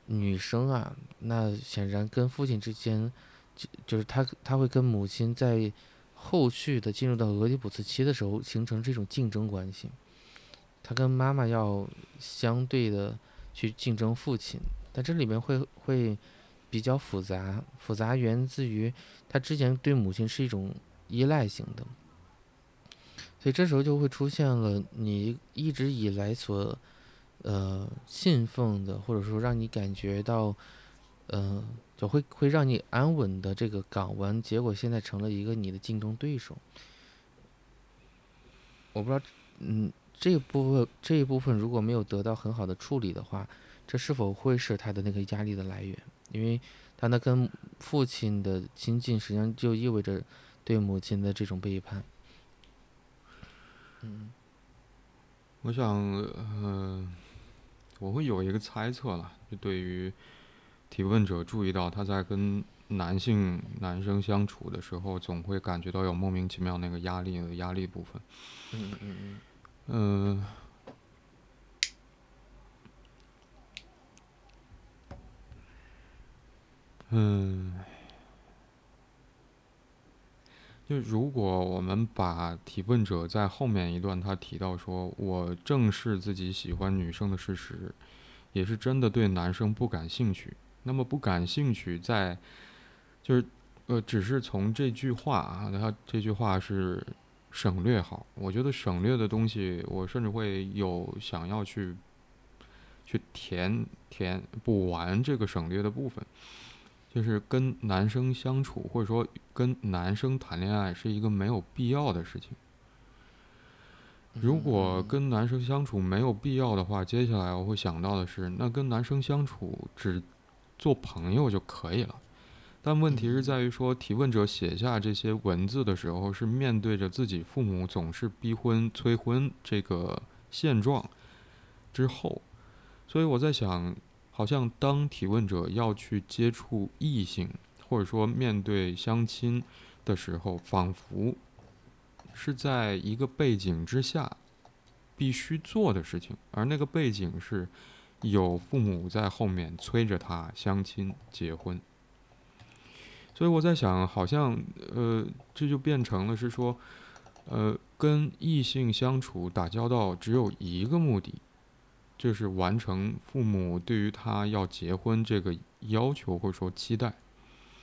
Speaker 2: 女生啊，那显然跟父亲之间，就就是她她会跟母亲在后续的进入到俄狄浦斯期的时候形成这种竞争关系，她跟妈妈要相对的去竞争父亲，但这里面会会。比较复杂，复杂源自于他之前对母亲是一种依赖型的，所以这时候就会出现了你一直以来所呃信奉的，或者说让你感觉到呃就会会让你安稳的这个港湾，结果现在成了一个你的竞争对手。我不知道，嗯，这部分这一部分如果没有得到很好的处理的话，这是否会是他的那个压力的来源？因为他那跟父亲的亲近，实际上就意味着对母亲的这种背叛。嗯，
Speaker 1: 我想，嗯，我会有一个猜测了，就对于提问者注意到他在跟男性男生相处的时候，总会感觉到有莫名其妙那个压力的压力部分。
Speaker 2: 嗯嗯嗯。
Speaker 1: 嗯。嗯，就如果我们把提问者在后面一段他提到说“我正视自己喜欢女生的事实，也是真的对男生不感兴趣”，那么不感兴趣在就是呃，只是从这句话啊，他这句话是省略号，我觉得省略的东西，我甚至会有想要去去填填补完这个省略的部分。就是跟男生相处，或者说跟男生谈恋爱，是一个没有必要的事情。如果跟男生相处没有必要的话，接下来我会想到的是，那跟男生相处只做朋友就可以了。但问题是在于说，提问者写下这些文字的时候，是面对着自己父母总是逼婚催婚这个现状之后，所以我在想，好像当提问者要去接触异性，或者说面对相亲的时候，仿佛。是在一个背景之下必须做的事情，而那个背景是有父母在后面催着他相亲结婚。所以我在想，好像呃，这就变成了是说，呃，跟异性相处打交道只有一个目的，就是完成父母对于他要结婚这个要求或者说期待。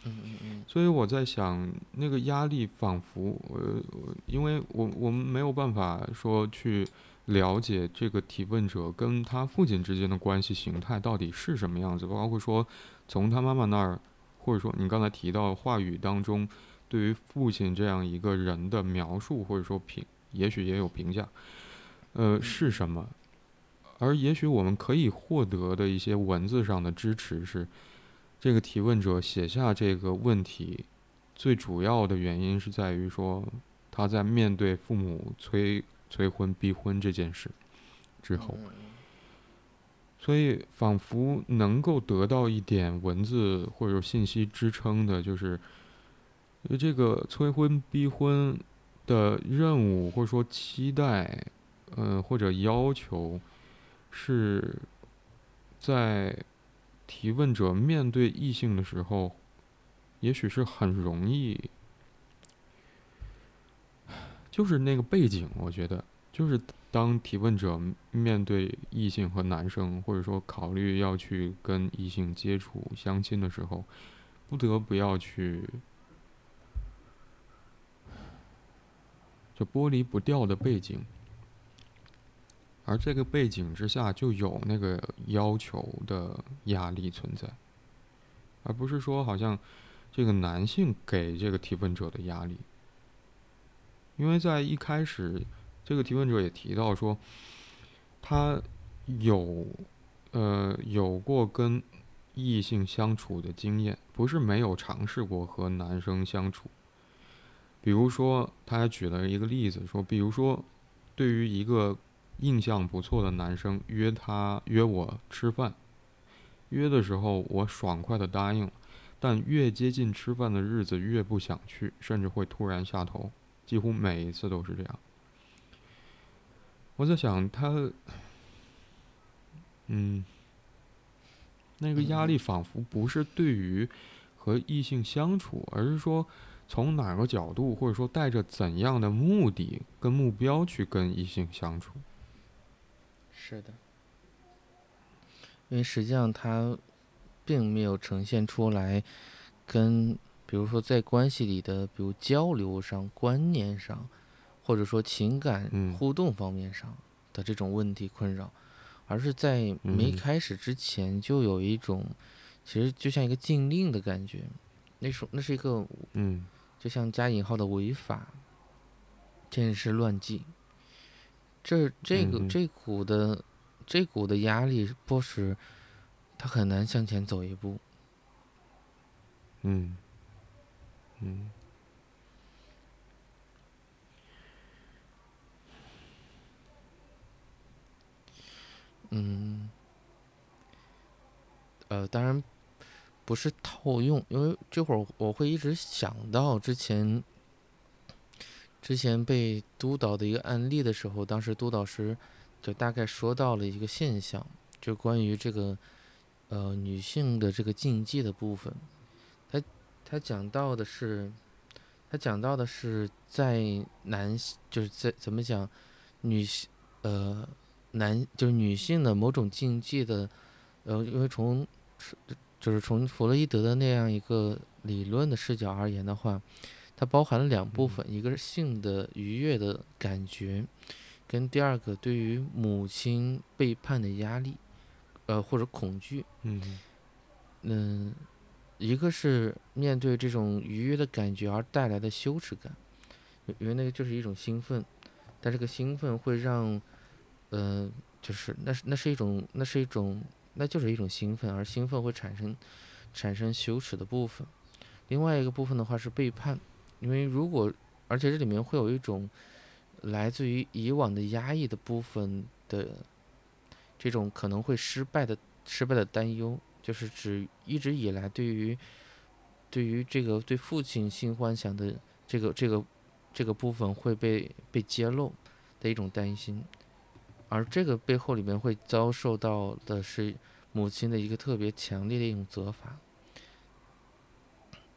Speaker 2: 嗯嗯嗯，
Speaker 1: 所以我在想，那个压力仿佛，呃，因为我我们没有办法说去了解这个提问者跟他父亲之间的关系形态到底是什么样子，包括说从他妈妈那儿，或者说你刚才提到话语当中对于父亲这样一个人的描述，或者说评，也许也有评价，呃，是什么？而也许我们可以获得的一些文字上的支持是。这个提问者写下这个问题，最主要的原因是在于说，他在面对父母催催婚逼婚这件事之后，所以仿佛能够得到一点文字或者信息支撑的，就是这个催婚逼婚的任务或者说期待，嗯或者要求，是在。提问者面对异性的时候，也许是很容易，就是那个背景，我觉得就是当提问者面对异性和男生，或者说考虑要去跟异性接触相亲的时候，不得不要去，就剥离不掉的背景。而这个背景之下，就有那个要求的压力存在，而不是说好像这个男性给这个提问者的压力。因为在一开始，这个提问者也提到说，他有呃有过跟异性相处的经验，不是没有尝试过和男生相处。比如说，他还举了一个例子，说，比如说，对于一个。印象不错的男生约他约我吃饭，约的时候我爽快的答应了，但越接近吃饭的日子越不想去，甚至会突然下头，几乎每一次都是这样。我在想他，嗯，那个压力仿佛不是对于和异性相处，而是说从哪个角度或者说带着怎样的目的跟目标去跟异性相处。
Speaker 2: 是的，因为实际上他并没有呈现出来，跟比如说在关系里的，比如交流上、观念上，或者说情感互动方面上的这种问题困扰，而是在没开始之前就有一种，其实就像一个禁令的感觉，那是那是一个，
Speaker 1: 嗯，
Speaker 2: 就像加引号的违法，天是乱纪。这这个这股的这股的压力，迫使他很难向前走一步。
Speaker 1: 嗯，嗯，
Speaker 2: 嗯，呃，当然不是套用，因为这会儿我会一直想到之前。之前被督导的一个案例的时候，当时督导师就大概说到了一个现象，就关于这个呃女性的这个禁忌的部分。他他讲到的是，他讲到的是在男就是在怎么讲女性呃男就是女性的某种禁忌的呃，因为从就是从弗洛伊德的那样一个理论的视角而言的话。它包含了两部分，一个是性的愉悦的感觉，跟第二个对于母亲背叛的压力，呃或者恐惧。
Speaker 1: 嗯，
Speaker 2: 嗯，一个是面对这种愉悦的感觉而带来的羞耻感，因为那个就是一种兴奋，但这个兴奋会让，呃，就是那是那是一种那是一种那就是一种兴奋，而兴奋会产生产生羞耻的部分。另外一个部分的话是背叛，因为如果而且这里面会有一种来自于以往的压抑的部分的这种可能会失败的失败的担忧，就是指一直以来对于对于这个对父亲性幻想的这个这个这个部分会被被揭露的一种担心，而这个背后里面会遭受到的是母亲的一个特别强烈的一种责罚。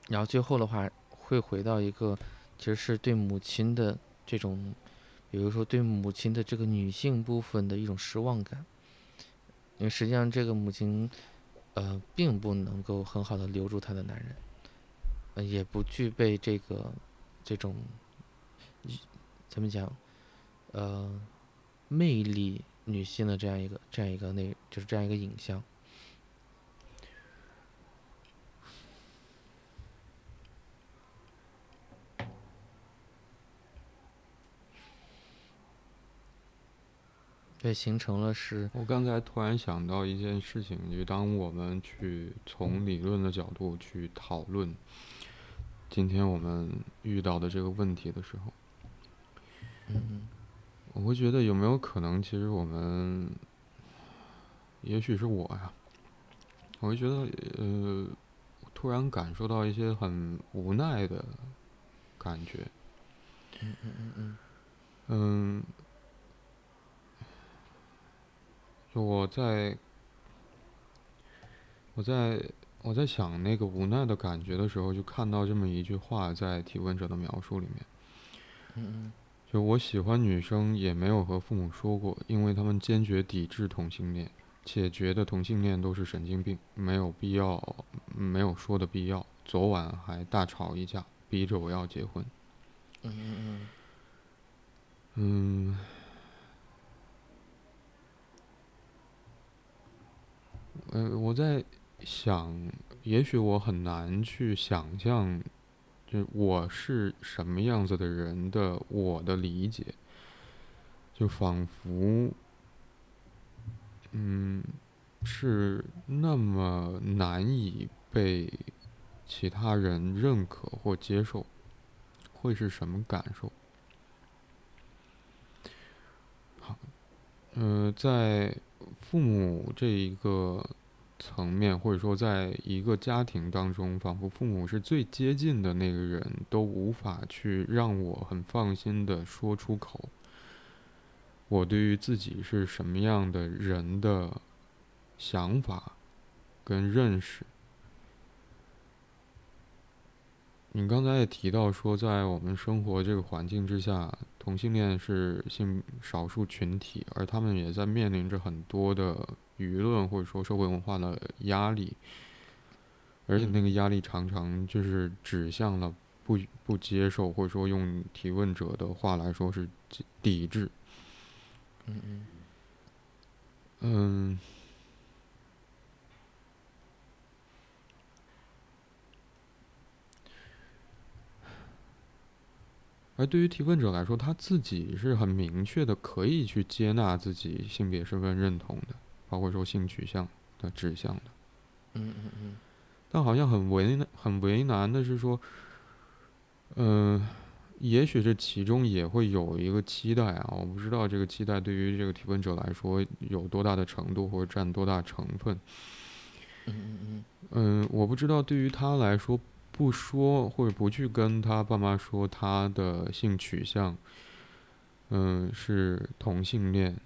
Speaker 2: 然后最后的话，会回到一个，其实是对母亲的这种，比如说对母亲的这个女性部分的一种失望感，因为实际上这个母亲，呃，并不能够很好的留住她的男人，呃，也不具备这个这种，怎么讲，呃，魅力女性的这样一个这样一个那，就是这样一个影像。对，形成了是。
Speaker 1: 我刚才突然想到一件事情，就当我们去从理论的角度去讨论今天我们遇到的这个问题的时候，
Speaker 2: 嗯，
Speaker 1: 我会觉得有没有可能，其实我们，也许是我呀，我会觉得，呃，突然感受到一些很无奈的感觉。
Speaker 2: 嗯嗯嗯嗯。
Speaker 1: 嗯。我在，我在我在想那个无奈的感觉的时候，就看到这么一句话在提问者的描述里面。
Speaker 2: 嗯
Speaker 1: 就我喜欢女生，也没有和父母说过，因为他们坚决抵制同性恋，且觉得同性恋都是神经病，没有必要，没有说的必要。昨晚还大吵一架，逼着我要结婚。
Speaker 2: 嗯嗯嗯。
Speaker 1: 嗯。呃，我在想，也许我很难去想象，就我是什么样子的人的我的理解，就仿佛，嗯，是那么难以被其他人认可或接受，会是什么感受？好，嗯，在。父母这一个层面，或者说在一个家庭当中，仿佛父母是最接近的那个人，都无法去让我很放心的说出口。我对于自己是什么样的人的想法跟认识。你刚才也提到说，在我们生活这个环境之下。同性恋是性少数群体，而他们也在面临着很多的舆论或者说社会文化的压力，而且那个压力常常就是指向了不不接受，或者说用提问者的话来说是抵制。
Speaker 2: 嗯嗯。
Speaker 1: 嗯。而对于提问者来说，他自己是很明确的，可以去接纳自己性别身份认同的，包括说性取向的指向的。
Speaker 2: 嗯嗯嗯。
Speaker 1: 但好像很为难，很为难的是说，嗯，也许这其中也会有一个期待啊，我不知道这个期待对于这个提问者来说有多大的程度或者占多大成分。
Speaker 2: 嗯嗯嗯。
Speaker 1: 嗯，我不知道对于他来说。不说或者不去跟他爸妈说他的性取向，嗯，是同性恋，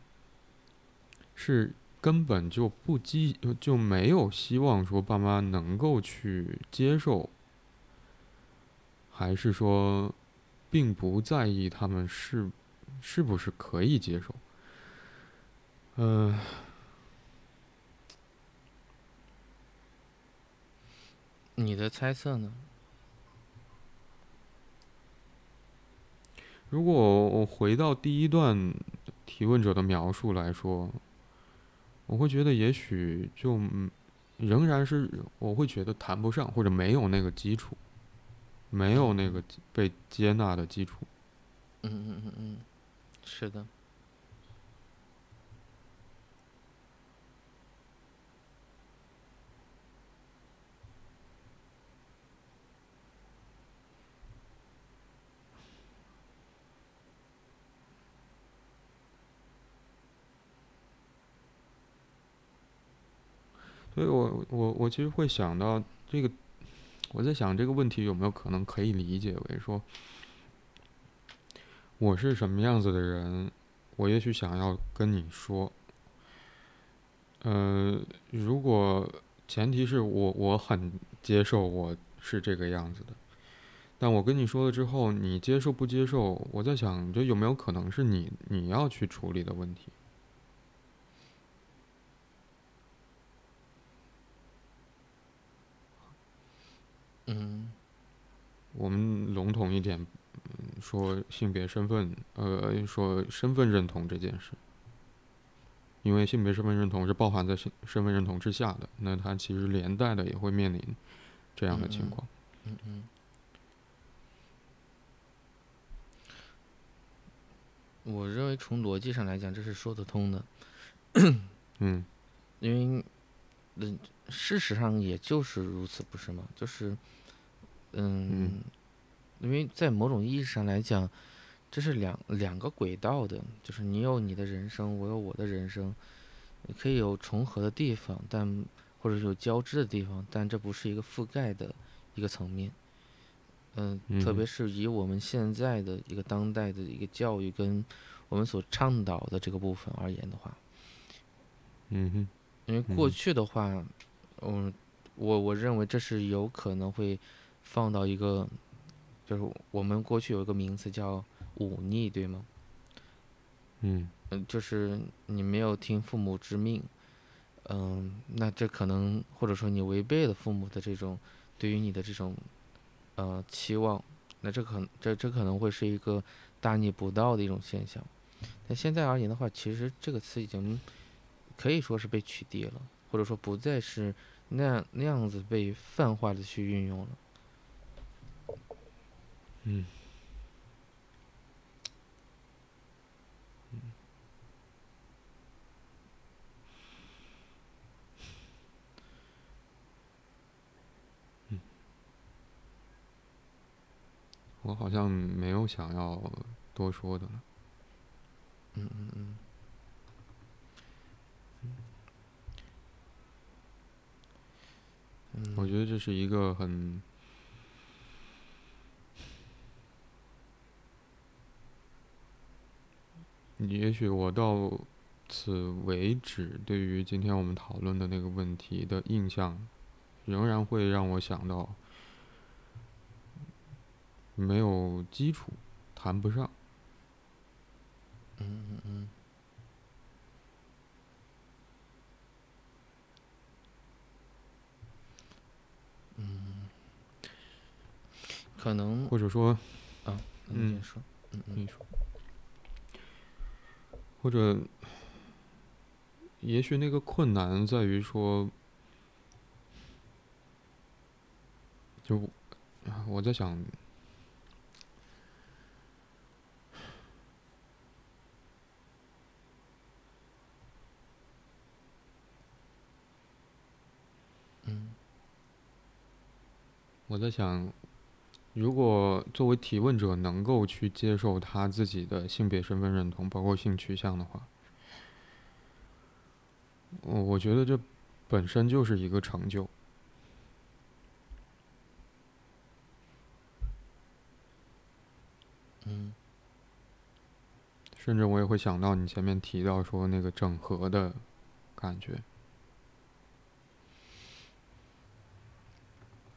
Speaker 1: 是根本就不激就没有希望说爸妈能够去接受，还是说并不在意他们是是不是可以接受？嗯，
Speaker 2: 你的猜测呢？
Speaker 1: 如果我回到第一段提问者的描述来说，我会觉得也许就仍然是我会觉得谈不上或者没有那个基础，没有那个被接纳的基础。
Speaker 2: 嗯嗯嗯嗯。是的。
Speaker 1: 所以我我我其实会想到这个，我在想这个问题有没有可能可以理解为说，我是什么样子的人，我也许想要跟你说，呃，如果前提是我我很接受我是这个样子的，但我跟你说了之后，你接受不接受？我在想，这有没有可能是你你要去处理的问题？
Speaker 2: 嗯
Speaker 1: 我们笼统一点，嗯，说性别身份，呃，说身份认同这件事，因为性别身份认同是包含在身身份认同之下的，那它其实连带的也会面临这样的情况。
Speaker 2: 嗯嗯。我认为从逻辑上来讲，这是说得通的。
Speaker 1: 嗯
Speaker 2: 因为，嗯，事实上也就是如此，不是吗？就是，嗯，
Speaker 1: 嗯
Speaker 2: 因为在某种意义上来讲，这是两两个轨道的，就是你有你的人生，我有我的人生，可以有重合的地方，但或者是有交织的地方，但这不是一个覆盖的一个层面。嗯，特
Speaker 1: 嗯
Speaker 2: 别是以我们现在的一个当代的一个教育跟我们所倡导的这个部分而言的话，
Speaker 1: 嗯哼
Speaker 2: 因为过
Speaker 1: 嗯
Speaker 2: 去的话，嗯，我我认为这是有可能会放到一个，就是我们过去有一个名词叫忤逆，对吗？
Speaker 1: 嗯
Speaker 2: 嗯，就是你没有听父母之命，嗯，那这可能或者说你违背了父母的这种对于你的这种呃期望，那这可这这可能会是一个大逆不道的一种现象。但现在而言的话，其实这个词已经可以说是被取缔了，或者说不再是那样那样子被泛化的去运用了。
Speaker 1: 嗯嗯我好像没有想要多说的了。
Speaker 2: 嗯嗯嗯。
Speaker 1: 我觉得这是一个很，也许我到此为止，对于今天我们讨论的那个问题的印象，仍然会让我想到，没有基础，谈不上。
Speaker 2: 嗯嗯嗯。嗯，可能
Speaker 1: 或者说，
Speaker 2: 你先说，嗯嗯。
Speaker 1: 你说，或者，也许那个困难在于说，就啊我在想，我在想，如果作为提问者能够去接受他自己的性别身份认同，包括性取向的话，我我觉得这本身就是一个成就。
Speaker 2: 嗯
Speaker 1: 甚至我也会想到你前面提到说那个整合的感觉。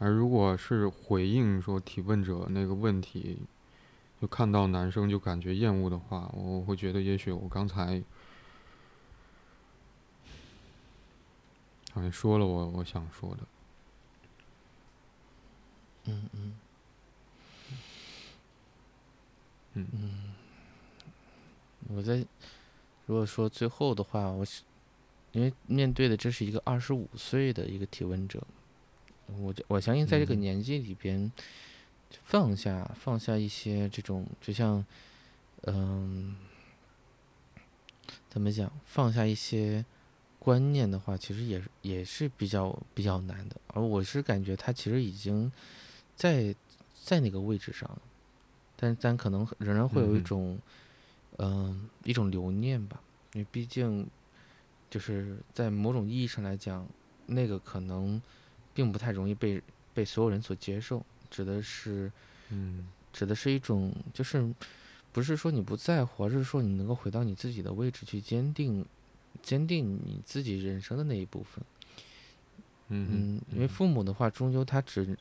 Speaker 1: 而如果是回应说提问者那个问题，就看到男生就感觉厌恶的话，我会觉得也许我刚才好像说了我我想说的。
Speaker 2: 嗯嗯。
Speaker 1: 嗯。
Speaker 2: 嗯，我在如果说最后的话，我是因为面对的这是一个二十五岁的一个提问者，我我相信在这个
Speaker 1: 嗯。
Speaker 2: 年纪里边，放下放下一些这种，就像嗯，怎么讲，放下一些观念的话，其实也是也是比较比较难的。而我是感觉他其实已经在在那个位置上了，但但可能仍然会有一
Speaker 1: 嗯。
Speaker 2: 种嗯、一种留念吧，因为毕竟就是在某种意义上来讲，那个可能并不太容易被被所有人所接受，指的是。
Speaker 1: 嗯
Speaker 2: 指的是一种，就是不是说你不在乎，而是说你能够回到你自己的位置去坚定，坚定你自己人生的那一部分。
Speaker 1: 嗯
Speaker 2: 嗯，因为父母的话，终究他只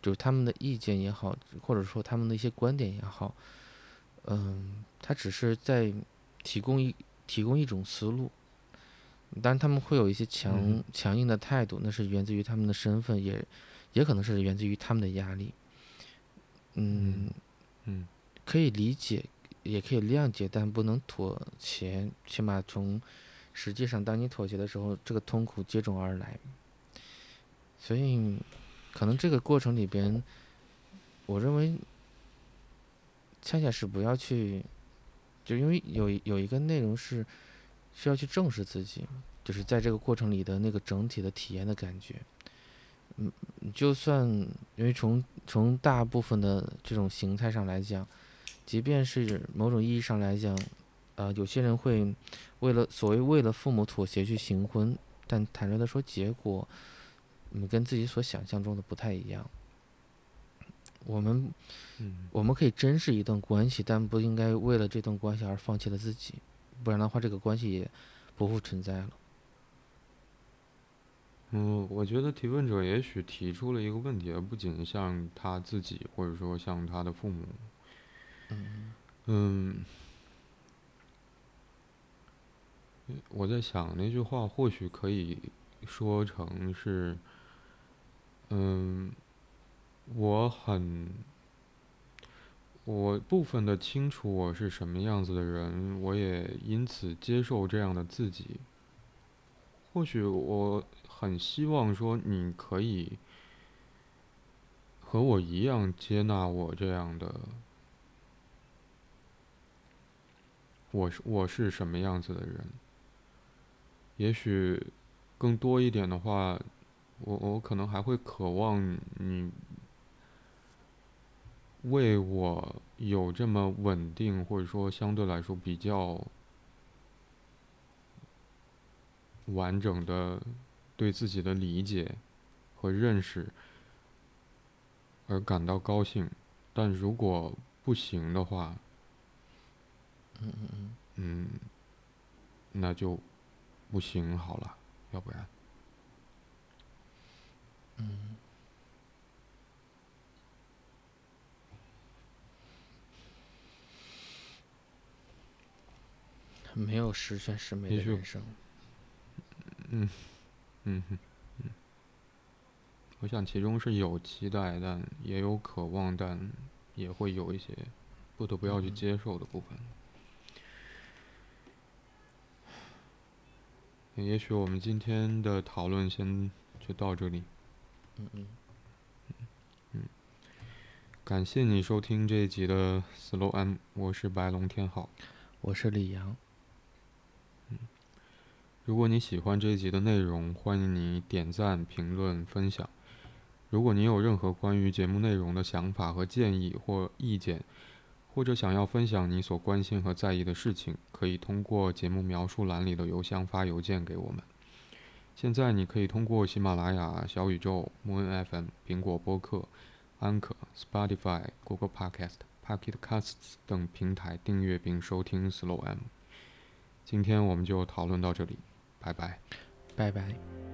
Speaker 2: 就是他们的意见也好，或者说他们的一些观点也好，嗯，他只是在提供一提供一种思路。当然，他们会有一些强、
Speaker 1: 嗯
Speaker 2: 强硬的态度，那是源自于他们的身份，也也可能是源自于他们的压力。嗯
Speaker 1: 嗯
Speaker 2: 可以理解，也可以谅解，但不能妥协。起码从实际上，当你妥协的时候，这个痛苦接踵而来。所以，可能这个过程里边，我认为恰恰是不要去，就因为有有一个内容是需要去正视自己，就是在这个过程里的那个整体的体验的感觉。嗯，就算因为从从大部分的这种形态上来讲，即便是某种意义上来讲，呃，有些人会为了所谓为了父母妥协去行婚，但坦率的说，结果嗯跟自己所想象中的不太一样。我们
Speaker 1: 嗯
Speaker 2: 我们可以珍视一段关系，但不应该为了这段关系而放弃了自己，不然的话，这个关系也不复存在了。
Speaker 1: 嗯，我觉得提问者也许提出了一个问题，而不仅像他自己，或者说像他的父母。嗯，我在想那句话或许可以说成是，嗯，我很，我部分的清楚我是什么样子的人，我也因此接受这样的自己。或许我很希望说你可以和我一样接纳我这样的，我是我是什么样子的人。也许更多一点的话，我我可能还会渴望你为我有这么稳定，或者说相对来说比较完整的对自己的理解和认识而感到高兴。但如果不行的话，
Speaker 2: 嗯嗯嗯，
Speaker 1: 嗯，那就不行好了，要不然，
Speaker 2: 没有十全十美的人生。
Speaker 1: 嗯哼，嗯，我想其中是有期待，但也有渴望，但也会有一些不得不要去
Speaker 2: 嗯
Speaker 1: 接受的部分。也许我们今天的讨论先就到这里。
Speaker 2: 嗯嗯，
Speaker 1: 感谢你收听这一集的 Slow M，我是白龙天浩。
Speaker 2: 我是李阳。
Speaker 1: 如果你喜欢这一集的内容，欢迎你点赞、评论、分享。如果你有任何关于节目内容的想法和建议或意见，或者想要分享你所关心和在意的事情，可以通过节目描述栏里的邮箱发邮件给我们。现在你可以通过喜马拉雅、小宇宙、Moon FM、苹果播客、安可、Spotify、Google Podcast、Pocket Casts 等平台订阅并收听 Slow M。今天我们就讨论到这里，拜拜。
Speaker 2: 拜拜。